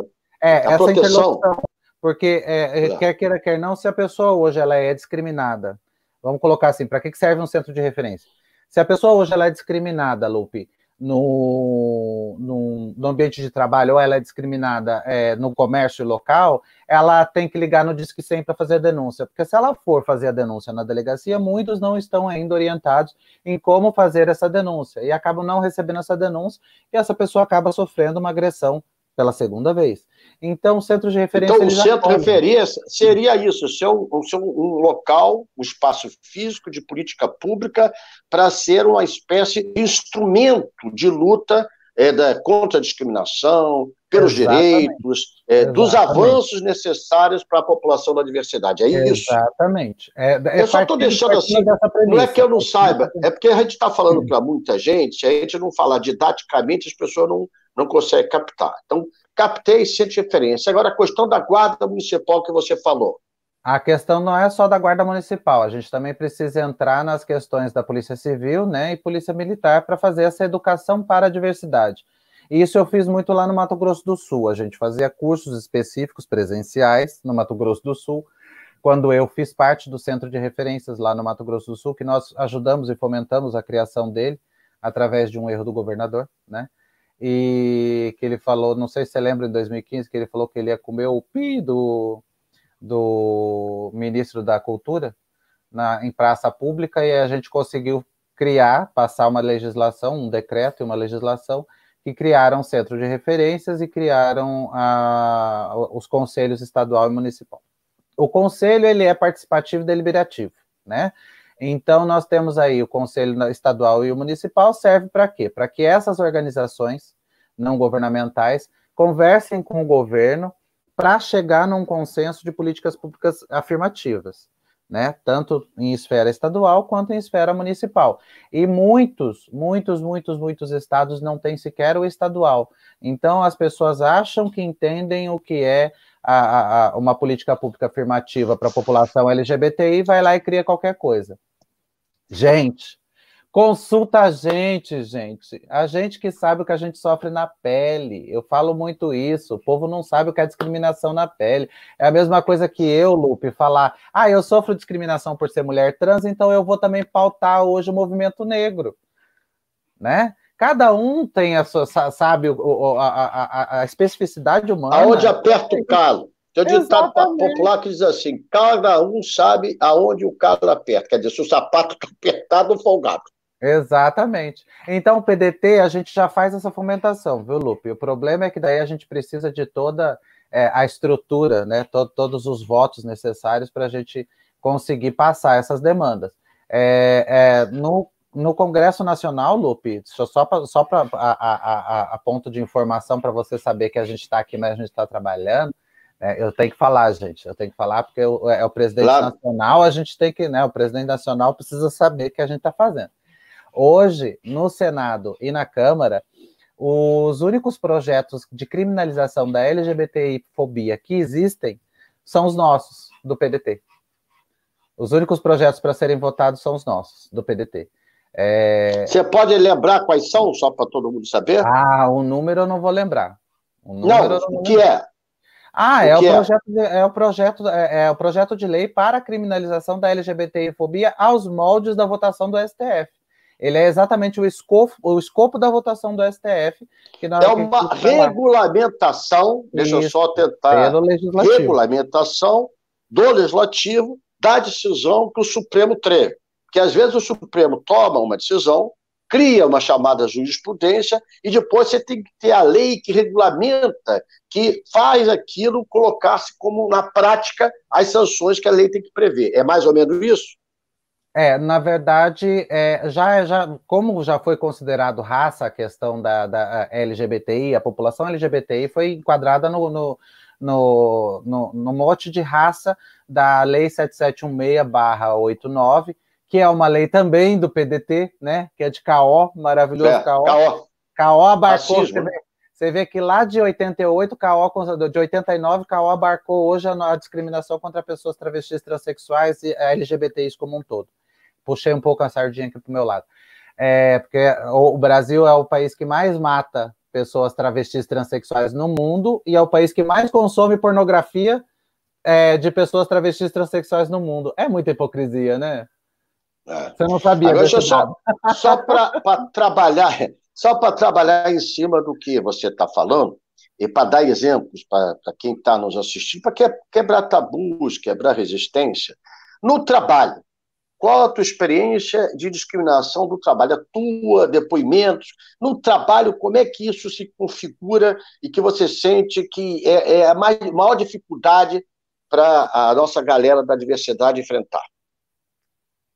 É, a essa proteção. interlocução. Porque é, é. quer queira, quer não, se a pessoa hoje ela é discriminada, vamos colocar assim, para que serve um centro de referência? Se a pessoa hoje ela é discriminada, Lupe, no, no, no, ambiente de trabalho ou ela é discriminada é, no comércio local, ela tem que ligar no Disque 100 para fazer a denúncia, porque se ela for fazer a denúncia na delegacia, muitos não estão ainda orientados em como fazer essa denúncia. E acabam não recebendo essa denúncia e essa pessoa acaba sofrendo uma agressão pela segunda vez. Então, o centro de referência. Então, o centro de referência seria isso: ser um, ser um local, um espaço físico de política pública para ser uma espécie de instrumento de luta é, da, contra a discriminação, pelos Exatamente. direitos, é, dos avanços necessários para a população da diversidade. É isso. Exatamente. É, é eu só estou deixando assim. Não é que eu não saiba, é porque a gente está falando para muita gente, se a gente não falar didaticamente, as pessoas não, não conseguem captar. Então, captei de referência. Agora, a questão da guarda municipal que você falou. A questão não é só da Guarda Municipal, a gente também precisa entrar nas questões da Polícia Civil né, e Polícia Militar para fazer essa educação para a diversidade. E isso eu fiz muito lá no Mato Grosso do Sul. A gente fazia cursos específicos presenciais no Mato Grosso do Sul, quando eu fiz parte do centro de referências lá no Mato Grosso do Sul, que nós ajudamos e fomentamos a criação dele através de um erro do governador, né? e que ele falou, não sei se você lembra, em 2015, que ele falou que ele ia comer o pi do, do ministro da Cultura na, em praça pública e a gente conseguiu criar, passar uma legislação, um decreto e uma legislação que criaram centro de referências e criaram a, os conselhos estadual e municipal. O conselho ele é participativo e deliberativo, né? Então, nós temos aí o Conselho Estadual e o Municipal, serve para quê? Para que essas organizações não governamentais conversem com o governo para chegar num consenso de políticas públicas afirmativas. né? Tanto em esfera estadual quanto em esfera municipal. E muitos, muitos, muitos, muitos estados não têm sequer o estadual. Então as pessoas acham que entendem o que é a, a, uma política pública afirmativa para a população LGBTI, vai lá e cria qualquer coisa. Gente, Consulta a gente, gente. A gente que sabe o que a gente sofre na pele. Eu falo muito isso. O povo não sabe o que é discriminação na pele. É a mesma coisa que eu, Lupe, falar: ah, eu sofro discriminação por ser mulher trans, então eu vou também pautar hoje o movimento negro. Né? Cada um tem a sua, sabe, a, a, a especificidade humana. Aonde aperta o calo. Tem um ditado popular que diz assim: cada um sabe aonde o calo aperta. Quer dizer, se o sapato está apertado ou folgado. Exatamente. Então, o PDT, a gente já faz essa fomentação, viu, Lupe? O problema é que daí a gente precisa de toda é, a estrutura, né? Todo, todos os votos necessários para a gente conseguir passar essas demandas. É, é, no, no Congresso Nacional, Lupe, só para só a, a, a, a, ponto de informação para você saber que a gente está aqui, mas a gente está trabalhando. É, eu tenho que falar, gente, eu tenho que falar porque eu, é o presidente claro. nacional, a gente tem que, né? O presidente nacional precisa saber o que a gente está fazendo. Hoje, no Senado e na Câmara, os únicos projetos de criminalização da LGBTI-fobia que existem são os nossos, do PDT. Os únicos projetos para serem votados são os nossos, do PDT. É... Você pode lembrar quais são, só para todo mundo saber? Ah, o número eu não vou lembrar. O não, não o que é? Ah, é o, é? projeto, de, é, o projeto, é, é, o projeto de lei para a criminalização da LGBTI-fobia aos moldes da votação do STF. Ele é exatamente o escopo, o escopo da votação do STF. Que é uma regulamentação, deixa eu só tentar. Regulamentação do legislativo da decisão que o Supremo teve. Porque às vezes o Supremo toma uma decisão, cria uma chamada jurisprudência, e depois você tem que ter a lei que regulamenta, que faz aquilo colocar-se como na prática as sanções que a lei tem que prever. É mais ou menos isso? É, na verdade, é, já, já, como já foi considerado raça a questão da, da LGBTI, a população LGBTI foi enquadrada no, no, no, no, no mote de raça da Lei 7716-89, que é uma lei também do PDT, né? Que é de CAO, maravilhoso é, CAO. CAO. CAO abarcou. Você vê, você vê, que lá de 88, CAO, de 89, CAO abarcou hoje a, a discriminação contra pessoas travestis, transexuais e LGBTIs como um todo puxei um pouco a sardinha aqui para o meu lado. É, porque o Brasil é o país que mais mata pessoas travestis transexuais no mundo e é o país que mais consome pornografia é, de pessoas travestis transexuais no mundo. É muita hipocrisia, né? É. Você não sabia. Agora, só, só para trabalhar, só para trabalhar em cima do que você está falando e para dar exemplos para quem está nos assistindo, para quebrar tabus, quebrar resistência. No trabalho, qual a tua experiência de discriminação do trabalho? A tua, depoimentos? No trabalho, como é que isso se configura e que você sente que é, é a mais, maior dificuldade para a nossa galera da diversidade enfrentar?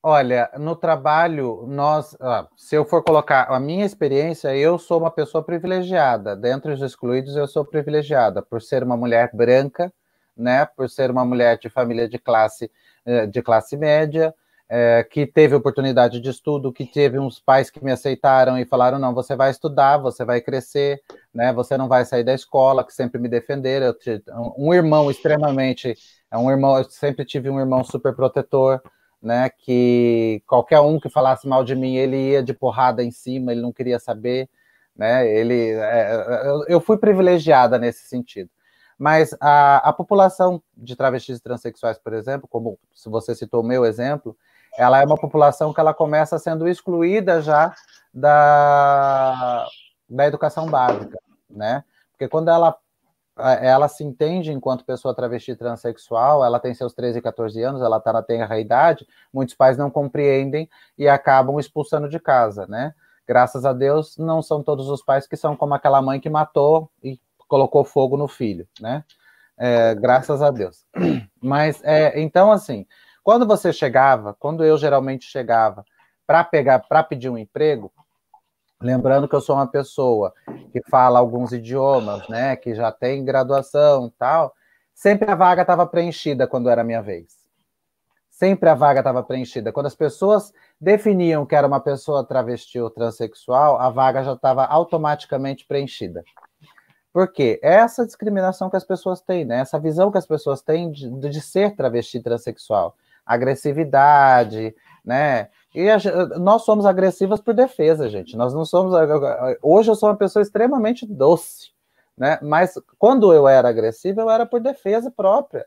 Olha, no trabalho, nós, se eu for colocar a minha experiência, eu sou uma pessoa privilegiada. Dentre os excluídos, eu sou privilegiada por ser uma mulher branca, né? Por ser uma mulher de família de classe eh, de classe média, é, que teve oportunidade de estudo, que teve uns pais que me aceitaram e falaram: não, você vai estudar, você vai crescer, né? Você não vai sair da escola, que sempre me defenderam. Um irmão extremamente, é um irmão, eu sempre tive um irmão super protetor, né? Que qualquer um que falasse mal de mim, ele ia de porrada em cima, ele não queria saber, né? Ele, é, eu fui privilegiada nesse sentido. Mas a, a população de travestis e transexuais, por exemplo, como se você citou o meu exemplo, ela é uma população que ela começa sendo excluída já da, da educação básica, né? Porque quando ela ela se entende enquanto pessoa travesti transexual, ela tem seus 13, 14 anos, ela está na tenra idade, muitos pais não compreendem e acabam expulsando de casa, né? Graças a Deus, não são todos os pais que são como aquela mãe que matou e colocou fogo no filho, né? É, graças a Deus. Mas, é, então, assim, quando você chegava, quando eu geralmente chegava para pegar, para pedir um emprego, lembrando que eu sou uma pessoa que fala alguns idiomas, né, que já tem graduação, tal, sempre a vaga estava preenchida quando era a minha vez. sempre a vaga estava preenchida. Quando as pessoas definiam que era uma pessoa travesti ou transexual, a vaga já estava automaticamente preenchida. Por quê? É essa discriminação que as pessoas têm, né? Essa visão que as pessoas têm de, de ser travesti transexual. Agressividade, né? E a, nós somos agressivas por defesa, gente. Nós não somos. Hoje eu sou uma pessoa extremamente doce, né? Mas quando eu era agressiva, eu era por defesa própria.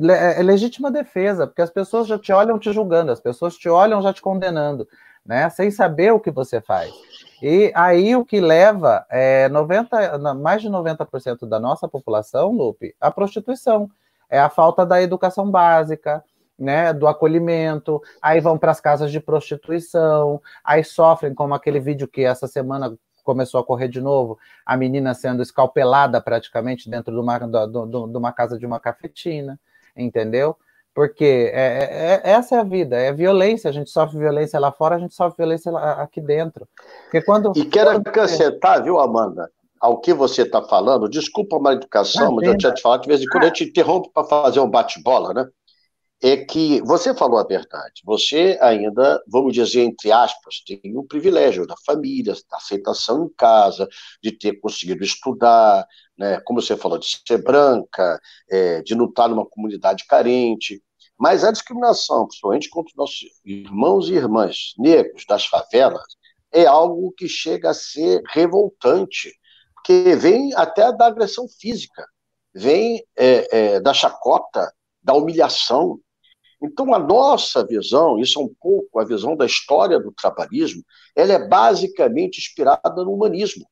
É, é legítima defesa, porque as pessoas já te olham te julgando, as pessoas te olham já te condenando, né? Sem saber o que você faz. E aí o que leva é 90, mais de 90% da nossa população, Lupe, à prostituição. É a falta da educação básica, né, do acolhimento, aí vão para as casas de prostituição, aí sofrem como aquele vídeo que essa semana começou a correr de novo, a menina sendo escalpelada praticamente dentro de uma, de uma casa de uma cafetina, entendeu? Porque é, é, é, essa é a vida, é violência. A gente sofre violência lá fora, a gente sofre violência lá, aqui dentro. Porque quando, e quero quando... acrescentar, viu, Amanda, ao que você está falando, desculpa a educação, mas eu tinha te falado, de vez em quando eu te interrompo para fazer um bate-bola, né? É que você falou a verdade. Você ainda, vamos dizer, entre aspas, tem o privilégio da família, da aceitação em casa, de ter conseguido estudar, né? como você falou, de ser branca, é, de estar numa comunidade carente. Mas a discriminação, principalmente contra os nossos irmãos e irmãs negros das favelas, é algo que chega a ser revoltante, porque vem até da agressão física, vem é, é, da chacota, da humilhação. Então, a nossa visão, isso é um pouco a visão da história do trabalhismo, ela é basicamente inspirada no humanismo.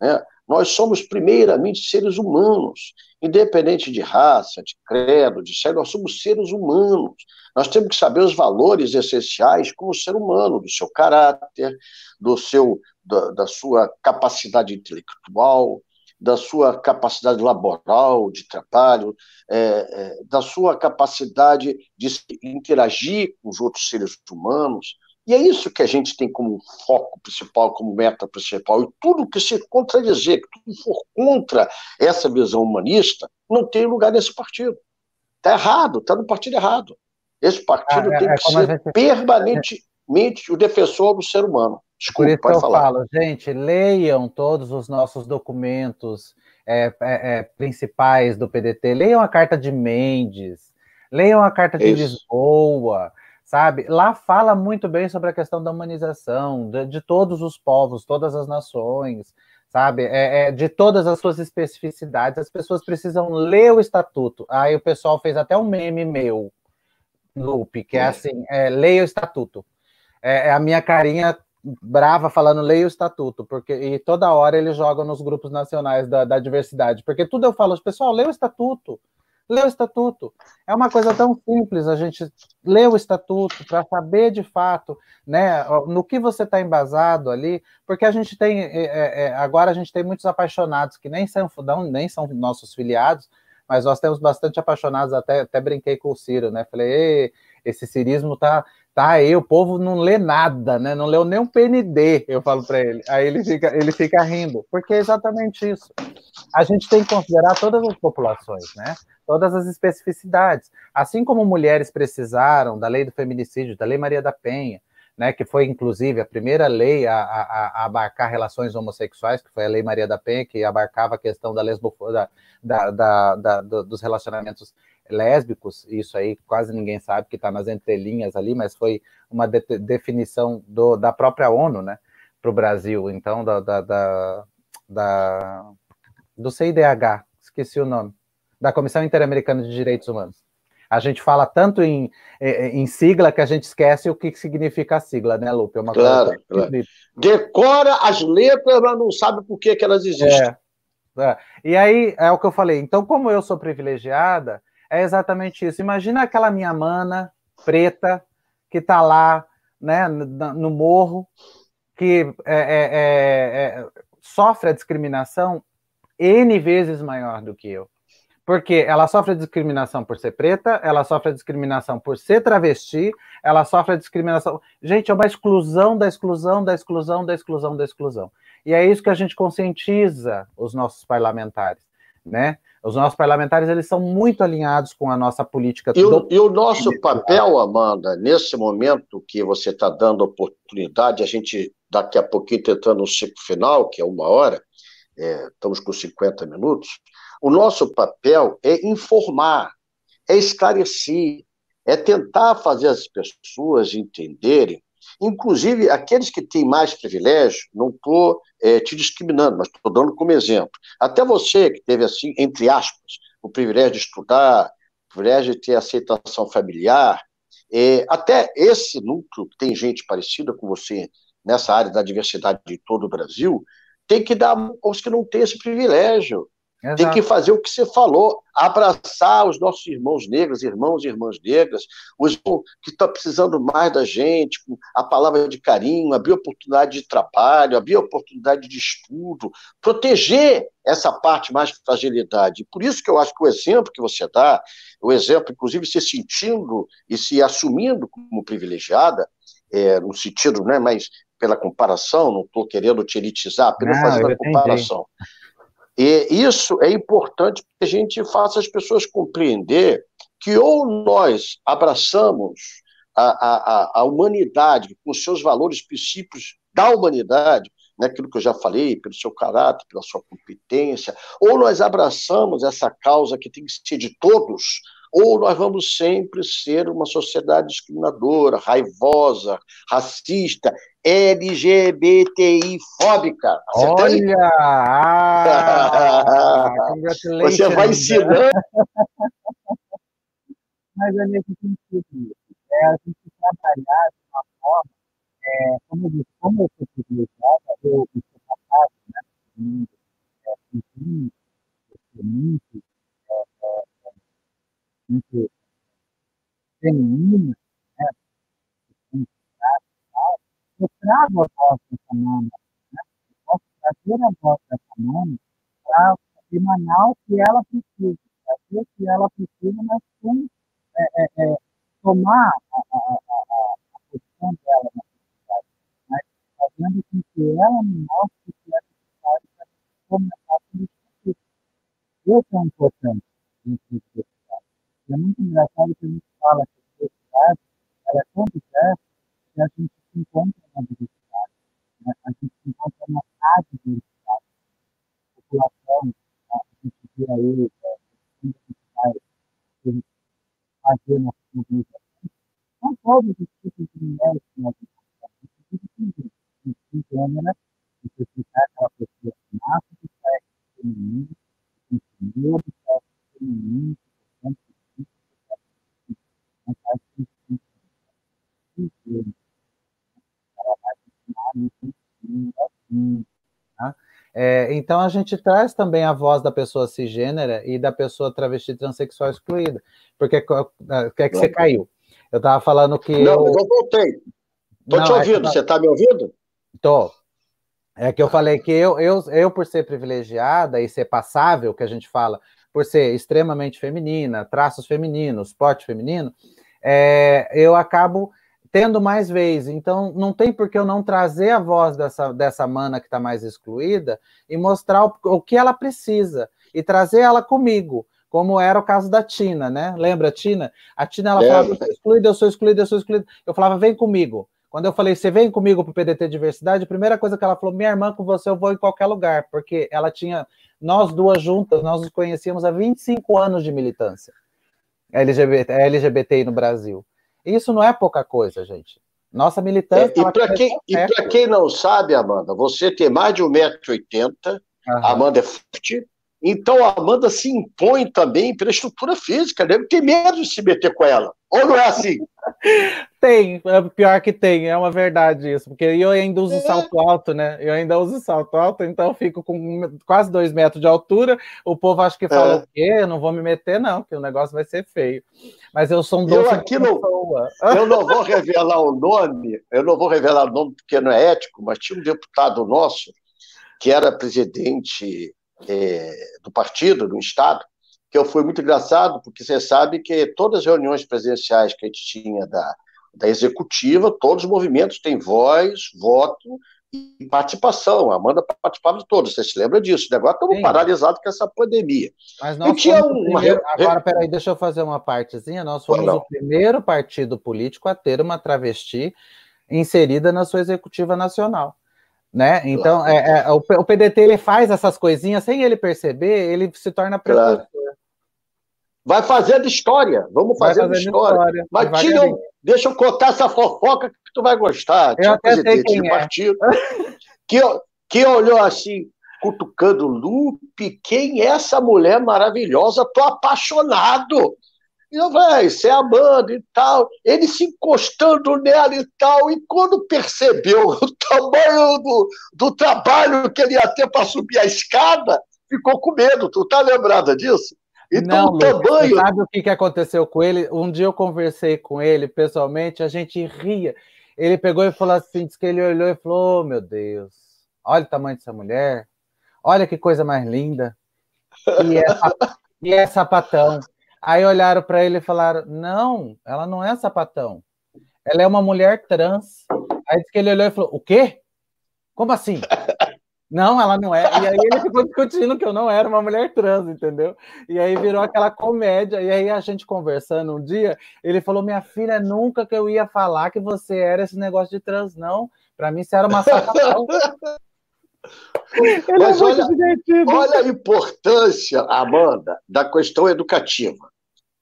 Né? Nós somos, primeiramente, seres humanos, independente de raça, de credo, de sexo, nós somos seres humanos. Nós temos que saber os valores essenciais como ser humano, do seu caráter, do seu, da, da sua capacidade intelectual, da sua capacidade laboral, de trabalho, é, é, da sua capacidade de interagir com os outros seres humanos, e é isso que a gente tem como foco principal, como meta principal. E tudo que se contradizer, que tudo for contra essa visão humanista, não tem lugar nesse partido. Está errado, está no partido errado. Esse partido ah, é, tem é, que ser gente... permanentemente o defensor do ser humano. Desculpa, Por isso pode eu falar. falo, gente, leiam todos os nossos documentos é, é, é principais do PDT, leiam a carta de Mendes, leiam a carta de isso. Lisboa, sabe? Lá fala muito bem sobre a questão da humanização, de, de todos os povos, todas as nações, sabe? É, é, de todas as suas especificidades. As pessoas precisam ler o estatuto. Aí o pessoal fez até um meme meu, Lupe, que é assim: é, leia o estatuto. É, é, a minha carinha brava falando leia o estatuto, porque e toda hora eles jogam nos grupos nacionais da, da diversidade, porque tudo eu falo, pessoal, leia o estatuto lê o estatuto. É uma coisa tão simples a gente ler o estatuto para saber de fato, né, no que você está embasado ali, porque a gente tem é, é, é, agora a gente tem muitos apaixonados que nem são não, nem são nossos filiados, mas nós temos bastante apaixonados. Até até brinquei com o Ciro, né? Falei, esse cirismo tá tá aí, o povo não lê nada, né? Não leu nem um PND, eu falo para ele. Aí ele fica, ele fica rindo, porque é exatamente isso. A gente tem que considerar todas as populações, né? Todas as especificidades. Assim como mulheres precisaram da lei do feminicídio, da lei Maria da Penha, né, que foi inclusive a primeira lei a, a, a, abarcar relações homossexuais, que foi a Lei Maria da Penha, que abarcava a questão da lesbofobia, da, da, da, dos relacionamentos lésbicos, isso aí quase ninguém sabe que está nas entrelinhas ali, mas foi uma de definição do, da própria ONU, né, para o Brasil, então, da, da, da, da, do CIDH, esqueci o nome, da Comissão Interamericana de Direitos Humanos. A gente fala tanto em, em, sigla que a gente esquece o que significa a sigla, né, Lupe? É uma claro, claro. Decora as letras, mas não sabe por que, que elas existem. É, é. E aí, é o que eu falei. Então, como eu sou privilegiada, é exatamente isso. Imagina aquela minha mana preta que está lá, né, no morro, que é, é, é, é, sofre a discriminação N vezes maior do que eu. Porque ela sofre a discriminação por ser preta, ela sofre a discriminação por ser travesti, ela sofre a discriminação. Gente, é uma exclusão da exclusão, da exclusão, da exclusão, da exclusão. E é isso que a gente conscientiza os nossos parlamentares, né? Os nossos parlamentares eles são muito alinhados com a nossa política. E o, e o nosso papel, Amanda, nesse momento que você está dando oportunidade, a gente daqui a pouquinho tentando no ciclo final, que é uma hora, é, estamos com 50 minutos, o nosso papel é informar, é esclarecer, é tentar fazer as pessoas entenderem, inclusive aqueles que têm mais privilégio, não estou é, te discriminando, mas estou dando como exemplo. Até você que teve, assim, entre aspas, o privilégio de estudar, o privilégio de ter aceitação familiar, é, até esse núcleo, que tem gente parecida com você nessa área da diversidade de todo o Brasil, tem que dar aos que não têm esse privilégio. Exato. Tem que fazer o que você falou, abraçar os nossos irmãos negros, irmãos e irmãs negras, os que estão precisando mais da gente, a palavra de carinho, abrir oportunidade de trabalho, abrir oportunidade de estudo, proteger essa parte mais de fragilidade. Por isso que eu acho que o exemplo que você dá, o exemplo, inclusive, se sentindo e se assumindo como privilegiada, é, no sentido, né, mas pela comparação, não estou querendo te elitizar, apenas não, fazendo a comparação. Entendi e isso é importante que a gente faça as pessoas compreender que ou nós abraçamos a, a, a humanidade com seus valores princípios da humanidade, né, aquilo que eu já falei, pelo seu caráter, pela sua competência, ou nós abraçamos essa causa que tem que ser de todos, ou nós vamos sempre ser uma sociedade discriminadora, raivosa, racista, LGBTI-fóbica. Olha! Ah, Você vai ensinando. Mas é nesse sentido, é a gente trabalhar de uma forma, é, como eu disse, como eu sou privilegiada, eu, sou capaz, né, de, de, muito muito feminina, né? eu trago a voz dessa mama, né? eu posso trazer a voz dessa mama para emanar o que ela precisa, trazer o que ela precisa, mas com é, é, é, tomar a, a, a, a, posição dela na sociedade, mas fazendo com que ela me mostre o que é necessário para começar a política. Isso é importante é muito engraçado que a gente fala que a diversidade ela é tão diversa que a gente se encontra na diversidade. Né? A gente se encontra na adversidade. A população, a gente vê aí, é, a gente vai fazer nossas mobilizações, não todos os tipos de mulheres que nós encontramos, a gente vive em gênero, necessitar aquela pessoa massa do sexo feminino, com medo do sexo feminino, É, então a gente traz também a voz da pessoa cisgênera e da pessoa travesti transexual excluída. Porque o que é que você caiu? Eu estava falando que. Não, eu, eu voltei. Estou te é ouvindo, é você está me ouvindo? Estou. É que eu falei que eu, eu, eu, por ser privilegiada e ser passável, que a gente fala, por ser extremamente feminina, traços femininos, porte feminino, é, eu acabo tendo mais vez. Então, não tem por que eu não trazer a voz dessa, dessa mana que está mais excluída e mostrar o, o que ela precisa e trazer ela comigo como era o caso da Tina, né? Lembra, Tina? A Tina, ela é. falava, eu sou excluída, eu sou excluída, eu sou excluída. Eu falava, vem comigo. Quando eu falei, você vem comigo para o PDT Diversidade, a primeira coisa que ela falou, minha irmã, com você eu vou em qualquer lugar, porque ela tinha, nós duas juntas, nós nos conhecíamos há 25 anos de militância LGBT, LGBTI no Brasil. Isso não é pouca coisa, gente. Nossa militância. É, e para quem, quem não sabe, Amanda, você tem mais de 1,80m, uhum. Amanda é forte, então a Amanda se impõe também pela estrutura física, deve ter medo de se meter com ela. Ou não é assim? Tem, é pior que tem, é uma verdade isso, porque eu ainda uso é. salto alto, né? Eu ainda uso salto alto, então eu fico com quase dois metros de altura. O povo acha que fala é. o quê? Eu não vou me meter, não, que o negócio vai ser feio. Mas eu sou um doce eu aqui não, Eu não vou revelar o nome, eu não vou revelar o nome porque não é ético, mas tinha um deputado nosso que era presidente é, do partido, do Estado, que eu fui muito engraçado, porque você sabe que todas as reuniões presidenciais que a gente tinha da, da executiva, todos os movimentos têm voz, voto, e participação. A Amanda participava de todos, você se lembra disso. Agora estamos paralisados com essa pandemia. Mas nós tinha uma... primeiro... Agora, peraí, deixa eu fazer uma partezinha. Nós fomos o primeiro partido político a ter uma travesti inserida na sua executiva nacional. Né? Então, claro. é, é, o, o, PDT ele faz essas coisinhas sem ele perceber, ele se torna precursor. Claro. Vai fazendo história, vamos fazer história. história. Mas tinha, deixa eu contar essa fofoca que tu vai gostar. Tinha um presidente de é. partido que, que olhou assim, cutucando Lupe, quem é essa mulher maravilhosa? Tô apaixonado. E eu falei, você é Amanda e tal. Ele se encostando nela e tal. E quando percebeu o tamanho do, do trabalho que ele ia ter para subir a escada, ficou com medo. Tu tá lembrada disso? Então, não, o tamanho. sabe o que, que aconteceu com ele? Um dia eu conversei com ele pessoalmente, a gente ria. Ele pegou e falou assim: disse que ele olhou e falou: oh, meu Deus, olha o tamanho dessa mulher, olha que coisa mais linda. E é, e é sapatão. Aí olharam para ele e falaram: não, ela não é sapatão. Ela é uma mulher trans. Aí disse que ele olhou e falou: o quê? Como assim? Não, ela não é. E aí ele ficou discutindo que eu não era uma mulher trans, entendeu? E aí virou aquela comédia. E aí a gente conversando um dia, ele falou: Minha filha, nunca que eu ia falar que você era esse negócio de trans, não. Para mim, você era uma sacação. É Mas é olha, olha a importância, Amanda, da questão educativa.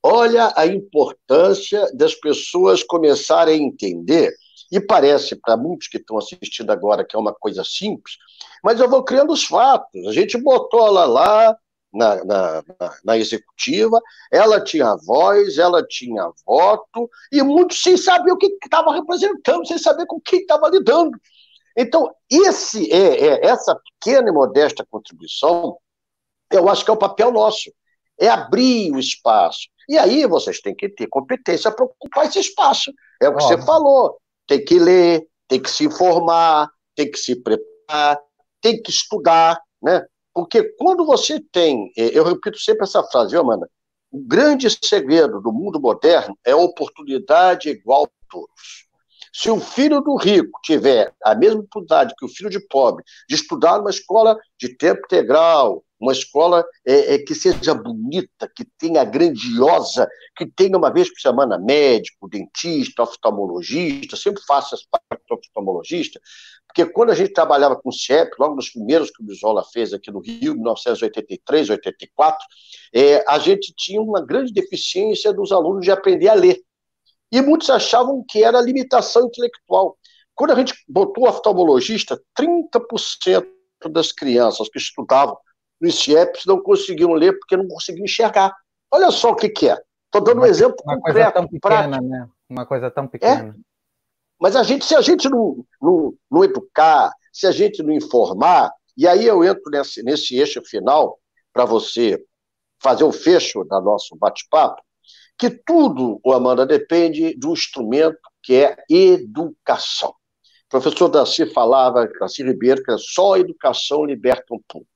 Olha a importância das pessoas começarem a entender, e parece para muitos que estão assistindo agora que é uma coisa simples, mas eu vou criando os fatos. A gente botou ela lá na, na, na, executiva, ela tinha voz, ela tinha voto, e muitos sem saber o que estava representando, sem saber com quem estava lidando. Então, esse é, é, essa pequena e modesta contribuição, eu acho que é o papel nosso, é abrir o espaço. E aí vocês têm que ter competência para ocupar esse espaço. É o que você falou. Tem que ler, tem que se informar, tem que se preparar, tem que estudar, né? Porque quando você tem, é, eu repito sempre essa frase, viu, Amanda? O grande segredo do mundo moderno é oportunidade igual a todos. Se o filho do rico tiver a mesma oportunidade que o filho de pobre de estudar numa escola de tempo integral, uma escola é, é, que seja bonita, que tenha grandiosa, que tenha uma vez por semana médico, dentista, oftalmologista, sempre faço essa parte oftalmologista, porque quando a gente trabalhava com o CIEP, logo nos primeiros que o Bisola fez aqui no Rio, em 1983, 84, é, a gente tinha uma grande deficiência dos alunos de aprender a ler. E muitos achavam que era limitação intelectual. Quando a gente botou o oftalmologista, 30% das crianças que estudavam nos CIEPs não conseguiam ler porque não conseguiam enxergar. Olha só o que, que é. Estou dando uma, um exemplo uma concreto, coisa tão pequena, né? Uma coisa tão pequena. É? Mas a gente, se a gente não, não, não educar, se a gente não informar, e aí eu entro nesse, nesse eixo final para você fazer o fecho da nosso bate-papo, que tudo, Amanda, depende do instrumento que é educação. O professor Darcy falava, Darcy Ribeiro, que só a educação liberta um povo.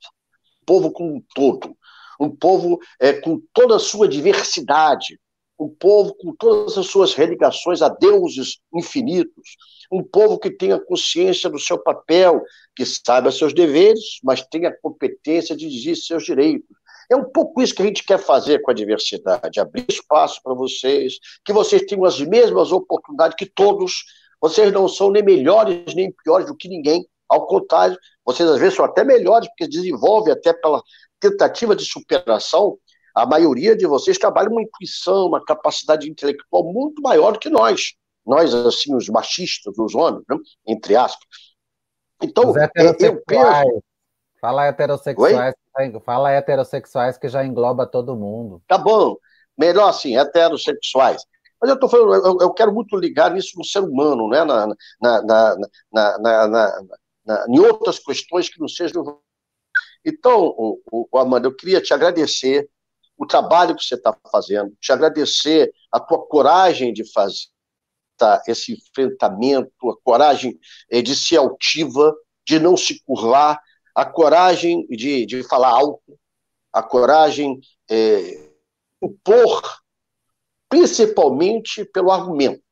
Um povo como um todo. Um povo é, com toda a sua diversidade, um povo com todas as suas religações a deuses infinitos, um povo que tenha consciência do seu papel, que saiba seus deveres, mas tenha competência de dizer seus direitos. É um pouco isso que a gente quer fazer com a diversidade, abrir espaço para vocês, que vocês tenham as mesmas oportunidades que todos. Vocês não são nem melhores nem piores do que ninguém, ao contrário, vocês às vezes são até melhores, porque desenvolvem até pela tentativa de superação a maioria de vocês trabalha uma intuição, uma capacidade intelectual muito maior do que nós. Nós, assim, os machistas, os homens, né? entre aspas. Então, os heterossexuais, eu penso... Fala heterossexuais, Oi? Fala heterossexuais que já engloba todo mundo. Tá bom. Melhor assim, heterossexuais. Mas eu estou falando, eu, eu, quero muito ligar nisso no ser humano, né? na, na, na, na, na, em outras questões que não sejam. Então, o, o, Amanda, eu queria te agradecer o trabalho que você está fazendo, te agradecer a tua coragem de fazer tá, esse enfrentamento, a coragem eh, de ser altiva, de não se curvar, a coragem de, de falar alto, a coragem é, impor, principalmente pelo argumento.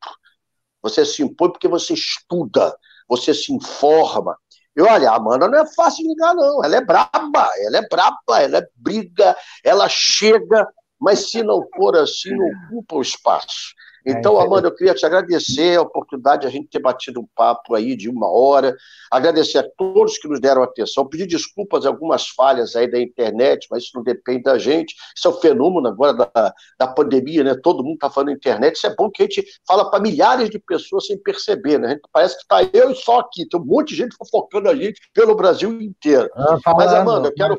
Você se impõe porque você estuda, você se informa. E olha, a Amanda não é fácil de ligar, não. Ela é braba, ela é braba, ela é briga, ela chega, mas se não for assim, ocupa o espaço. É, então, Amanda, eu queria te agradecer a oportunidade de a gente ter batido um papo aí de uma hora, agradecer a todos que nos deram atenção, pedir desculpas algumas falhas aí da internet, mas isso não depende da gente, isso é o um fenômeno agora da, da pandemia, né? Todo mundo está falando internet, isso é bom que a gente fala para milhares de pessoas sem perceber, né? A gente parece que está eu e só aqui, tem um monte de gente fofocando a gente pelo Brasil inteiro. Ah, mas, Amanda, eu quero,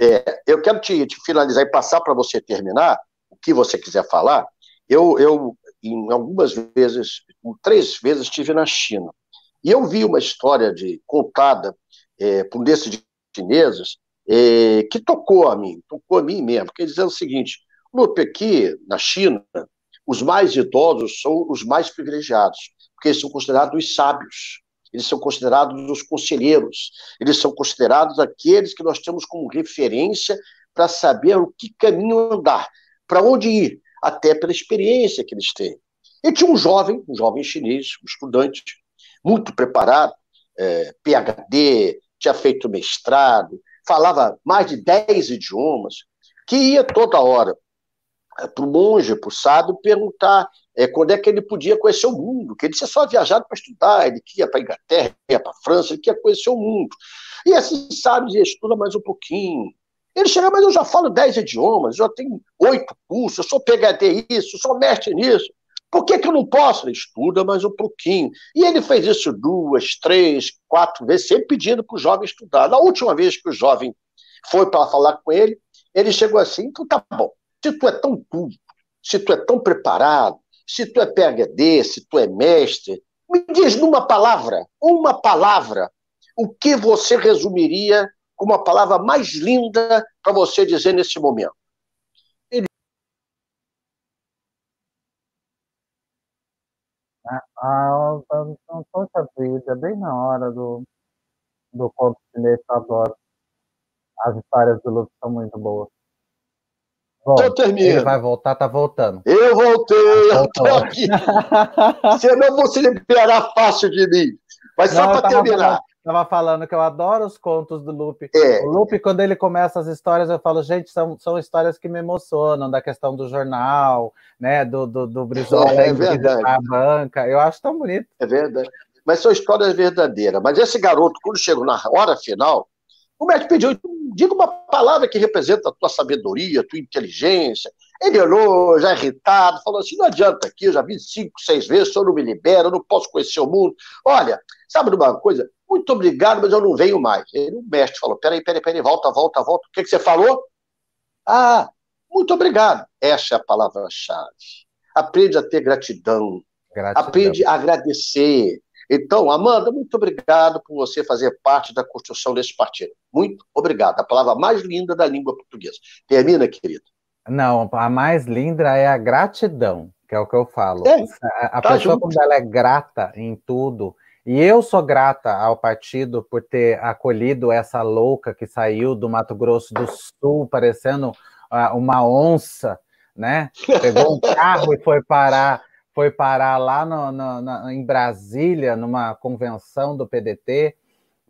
é, eu quero te, te finalizar e passar para você terminar o que você quiser falar, eu, eu, em algumas vezes, três vezes, estive na China. E eu vi uma história de, contada é, por desses chineses é, que tocou a mim, tocou a mim mesmo, porque dizendo o seguinte, Lupe, aqui na China, os mais idosos são os mais privilegiados, porque eles são considerados os sábios, eles são considerados os conselheiros, eles são considerados aqueles que nós temos como referência para saber o que caminho andar, para onde ir, até pela experiência que eles têm. E tinha um jovem, um jovem chinês, um estudante, muito preparado, é, PhD, tinha feito mestrado, falava mais de 10 idiomas, que ia toda hora é, para o monge, para o sábio, perguntar é, quando é que ele podia conhecer o mundo, que ele tinha só viajado para estudar, ele ia para a Inglaterra, ia para a França, ele queria conhecer o mundo. E esse sábio dizia, estuda mais um pouquinho, ele chega, mas eu já falo dez idiomas, já tenho oito cursos, eu sou PHD isso, sou mestre nisso. Por que, que eu não posso? Ele estuda mais um pouquinho. E ele fez isso duas, três, quatro vezes, sempre pedindo para o jovem estudar. Na última vez que o jovem foi para falar com ele, ele chegou assim, então tá bom, se tu é tão culto, se tu é tão preparado, se tu é PHD, se tu é mestre, me diz numa palavra, uma palavra, o que você resumiria com uma palavra mais linda para você dizer nesse momento? Ele... Ah, ah, poxa vida, bem na hora do, do conto chinês eu adoro. As histórias do Luke são muito boas. Bom, então termina. Ele vai voltar, tá voltando. Eu voltei, eu tô aqui. Senão você liberar fácil de mim. Mas só para terminar. Falando, Tava falando que eu adoro os contos do Lupe. É. O Lupe, quando ele começa as histórias, eu falo, gente, são, são histórias que me emocionam, da questão do jornal, né? Do, do, do Brizola é, é verdade. a banca. Eu acho tão bonito. É verdade. Mas são histórias verdadeiras. Mas esse garoto, quando chegou na hora final, o médico pediu, diga uma palavra que representa a tua sabedoria, a tua inteligência. Ele olhou, já irritado, falou assim: não adianta aqui, eu já vi cinco, seis vezes, o senhor não me libera, eu não posso conhecer o mundo. Olha, sabe de uma coisa? Muito obrigado, mas eu não venho mais. Ele, o mestre falou: peraí, peraí, peraí, volta, volta, volta. O que, que você falou? Ah, muito obrigado. Essa é a palavra-chave. Aprende a ter gratidão. gratidão. Aprende a agradecer. Então, Amanda, muito obrigado por você fazer parte da construção desse partido. Muito obrigado. A palavra mais linda da língua portuguesa. Termina, querido. Não, a mais linda é a gratidão, que é o que eu falo. É, a, a tá pessoa, junto. quando ela é grata em tudo, e eu sou grata ao partido por ter acolhido essa louca que saiu do Mato Grosso do Sul, parecendo uh, uma onça, né? Pegou um carro e foi parar, foi parar lá no, no, na, em Brasília, numa convenção do PDT,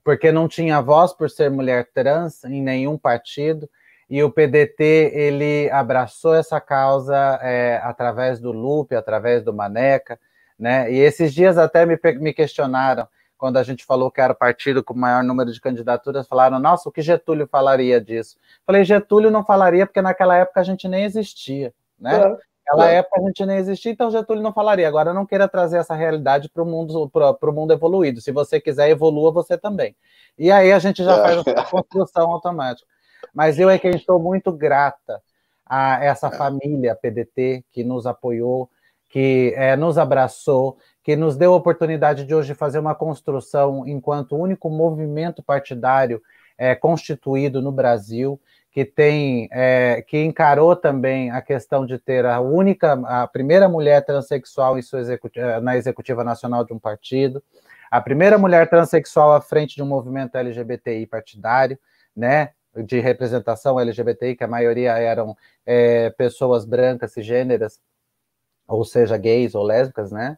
porque não tinha voz por ser mulher trans em nenhum partido. E o PDT ele abraçou essa causa é, através do Lupe, através do Maneca, né? E esses dias até me, me questionaram, quando a gente falou que era o partido com o maior número de candidaturas, falaram, nossa, o que Getúlio falaria disso? Falei, Getúlio não falaria, porque naquela época a gente nem existia, né? É. Naquela é. época a gente nem existia, então Getúlio não falaria. Agora não queira trazer essa realidade para o mundo, mundo evoluído. Se você quiser, evolua você também. E aí a gente já é. faz essa construção automática. Mas eu é que estou muito grata a essa é. família PDT que nos apoiou, que é, nos abraçou, que nos deu a oportunidade de hoje fazer uma construção enquanto único movimento partidário é, constituído no Brasil, que tem, é, que encarou também a questão de ter a única, a primeira mulher transexual executiva, na executiva nacional de um partido, a primeira mulher transexual à frente de um movimento LGBTI partidário, né, de representação LGBTI, que a maioria eram é, pessoas brancas e gêneras, ou seja, gays ou lésbicas, né?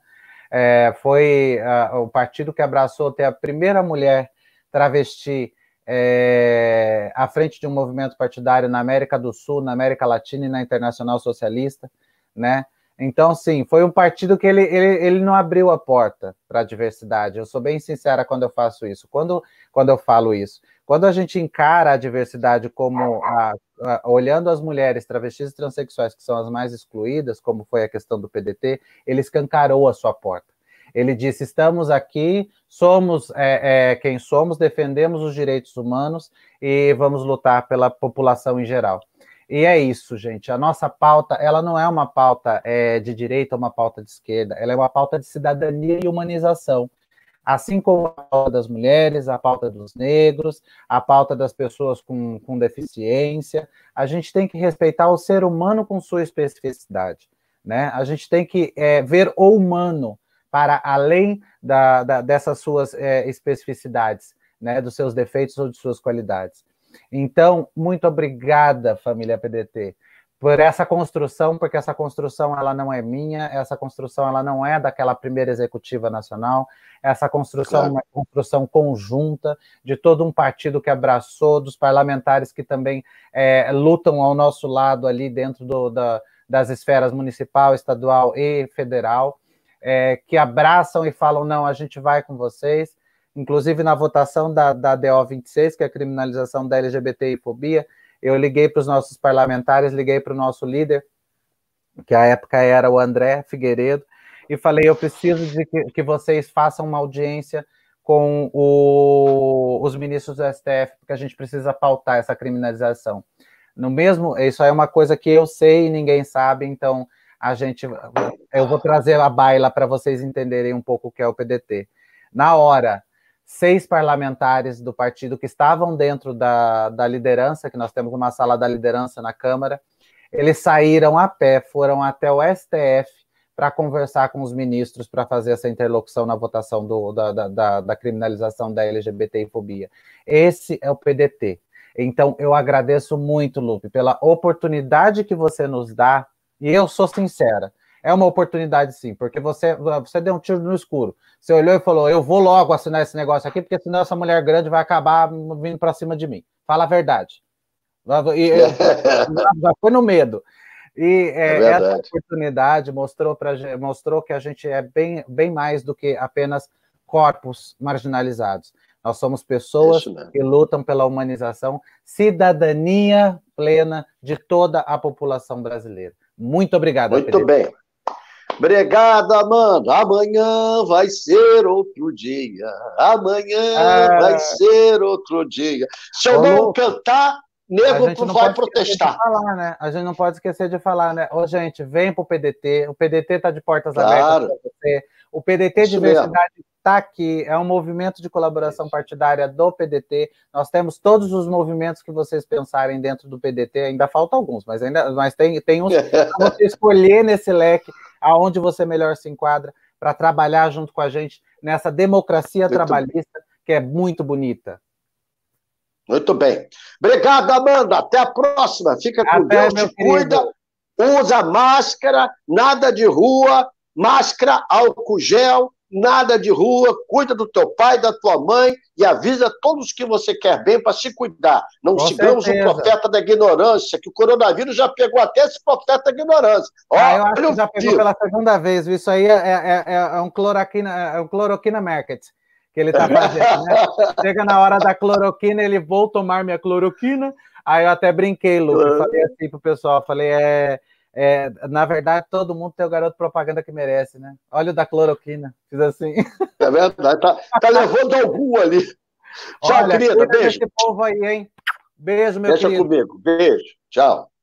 É, foi o partido que abraçou ter a primeira mulher travesti é, à frente de um movimento partidário na América do Sul, na América Latina e na Internacional Socialista, né? Então, sim, foi um partido que ele, ele, ele não abriu a porta para a diversidade. Eu sou bem sincera quando eu faço isso, quando, quando eu falo isso. Quando a gente encara a diversidade como a, a, olhando as mulheres travestis e transexuais, que são as mais excluídas, como foi a questão do PDT, ele escancarou a sua porta. Ele disse: estamos aqui, somos é, é, quem somos, defendemos os direitos humanos e vamos lutar pela população em geral. E é isso, gente. A nossa pauta, ela não é uma pauta é, de direita ou uma pauta de esquerda, ela é uma pauta de cidadania e humanização. Assim como a pauta das mulheres, a pauta dos negros, a pauta das pessoas com, com deficiência, a gente tem que respeitar o ser humano com sua especificidade. Né? A gente tem que é, ver o humano para além da, da, dessas suas é, especificidades, né? dos seus defeitos ou de suas qualidades. Então, muito obrigada, família PDT, por essa construção, porque essa construção ela não é minha, essa construção ela não é daquela primeira executiva nacional, essa construção claro. é uma construção conjunta de todo um partido que abraçou, dos parlamentares que também é, lutam ao nosso lado ali dentro do, da, das esferas municipal, estadual e federal, é, que abraçam e falam, não, a gente vai com vocês, inclusive na votação da, da DO 26, que é a criminalização da LGBTI-fobia, eu liguei para os nossos parlamentares, liguei para o nosso líder, que à época era o André Figueiredo, e falei: eu preciso de que, que vocês façam uma audiência com o, os ministros do STF, porque a gente precisa pautar essa criminalização. No mesmo, isso é uma coisa que eu sei e ninguém sabe, então a gente, eu vou trazer a baila para vocês entenderem um pouco o que é o PDT. Na hora, seis parlamentares do partido que estavam dentro da, da liderança, que nós temos uma sala da liderança na Câmara, eles saíram a pé, foram até o STF para conversar com os ministros para fazer essa interlocução na votação do, da, da, da, criminalização da LGBTfobia. Esse é o PDT. Então, eu agradeço muito, Lupe, pela oportunidade que você nos dá, e eu sou sincera, é uma oportunidade sim, porque você, você deu um tiro no escuro. Você olhou e falou: Eu vou logo assinar esse negócio aqui, porque senão essa mulher grande vai acabar vindo para cima de mim. Fala a verdade. E, já foi no medo. E é, é essa oportunidade mostrou, pra, mostrou que a gente é bem, bem mais do que apenas corpos marginalizados. Nós somos pessoas que lutam pela humanização, cidadania plena de toda a população brasileira. Muito obrigado. Muito bem. Obrigado, Amanda. Amanhã vai ser outro dia. Amanhã ah. vai ser outro dia. Se eu não cantar, nego não vai protestar. Falar, né? A gente não pode esquecer de falar, né? Ô, gente, vem pro PDT. O PDT está de portas claro. abertas para você. O PDT Isso Diversidade está aqui. É um movimento de colaboração partidária do PDT. Nós temos todos os movimentos que vocês pensarem dentro do PDT. Ainda faltam alguns, mas ainda mas tem, tem uns para você escolher nesse leque aonde você melhor se enquadra para trabalhar junto com a gente nessa democracia muito trabalhista bem. que é muito bonita. Muito bem. Obrigado, Amanda. Até a próxima. Fica com Até, Deus, te cuida. Usa máscara, nada de rua, máscara, álcool gel, nada de rua, cuida do teu pai, da tua mãe e avisa todos que você quer bem para se cuidar. Não Com sigamos certeza. o profeta da ignorância, que o coronavírus já pegou até esse profeta da ignorância. Ah, eu acho que já pegou pela segunda vez. Isso aí é, é, é, é um cloroquina, é um cloroquina market que ele está fazendo. Né? Chega na hora da cloroquina, ele vou tomar minha cloroquina. Aí eu até brinquei, Lu, falei assim pro pessoal, falei, é é, na verdade, todo mundo tem o garoto propaganda que merece, né? Olha o da cloroquina, fiz assim. É verdade, tá, tá levando algum ali. Tchau, Olha, querida, beijo. Esse povo aí, hein? Beijo, meu Deixa querido. comigo, beijo, tchau.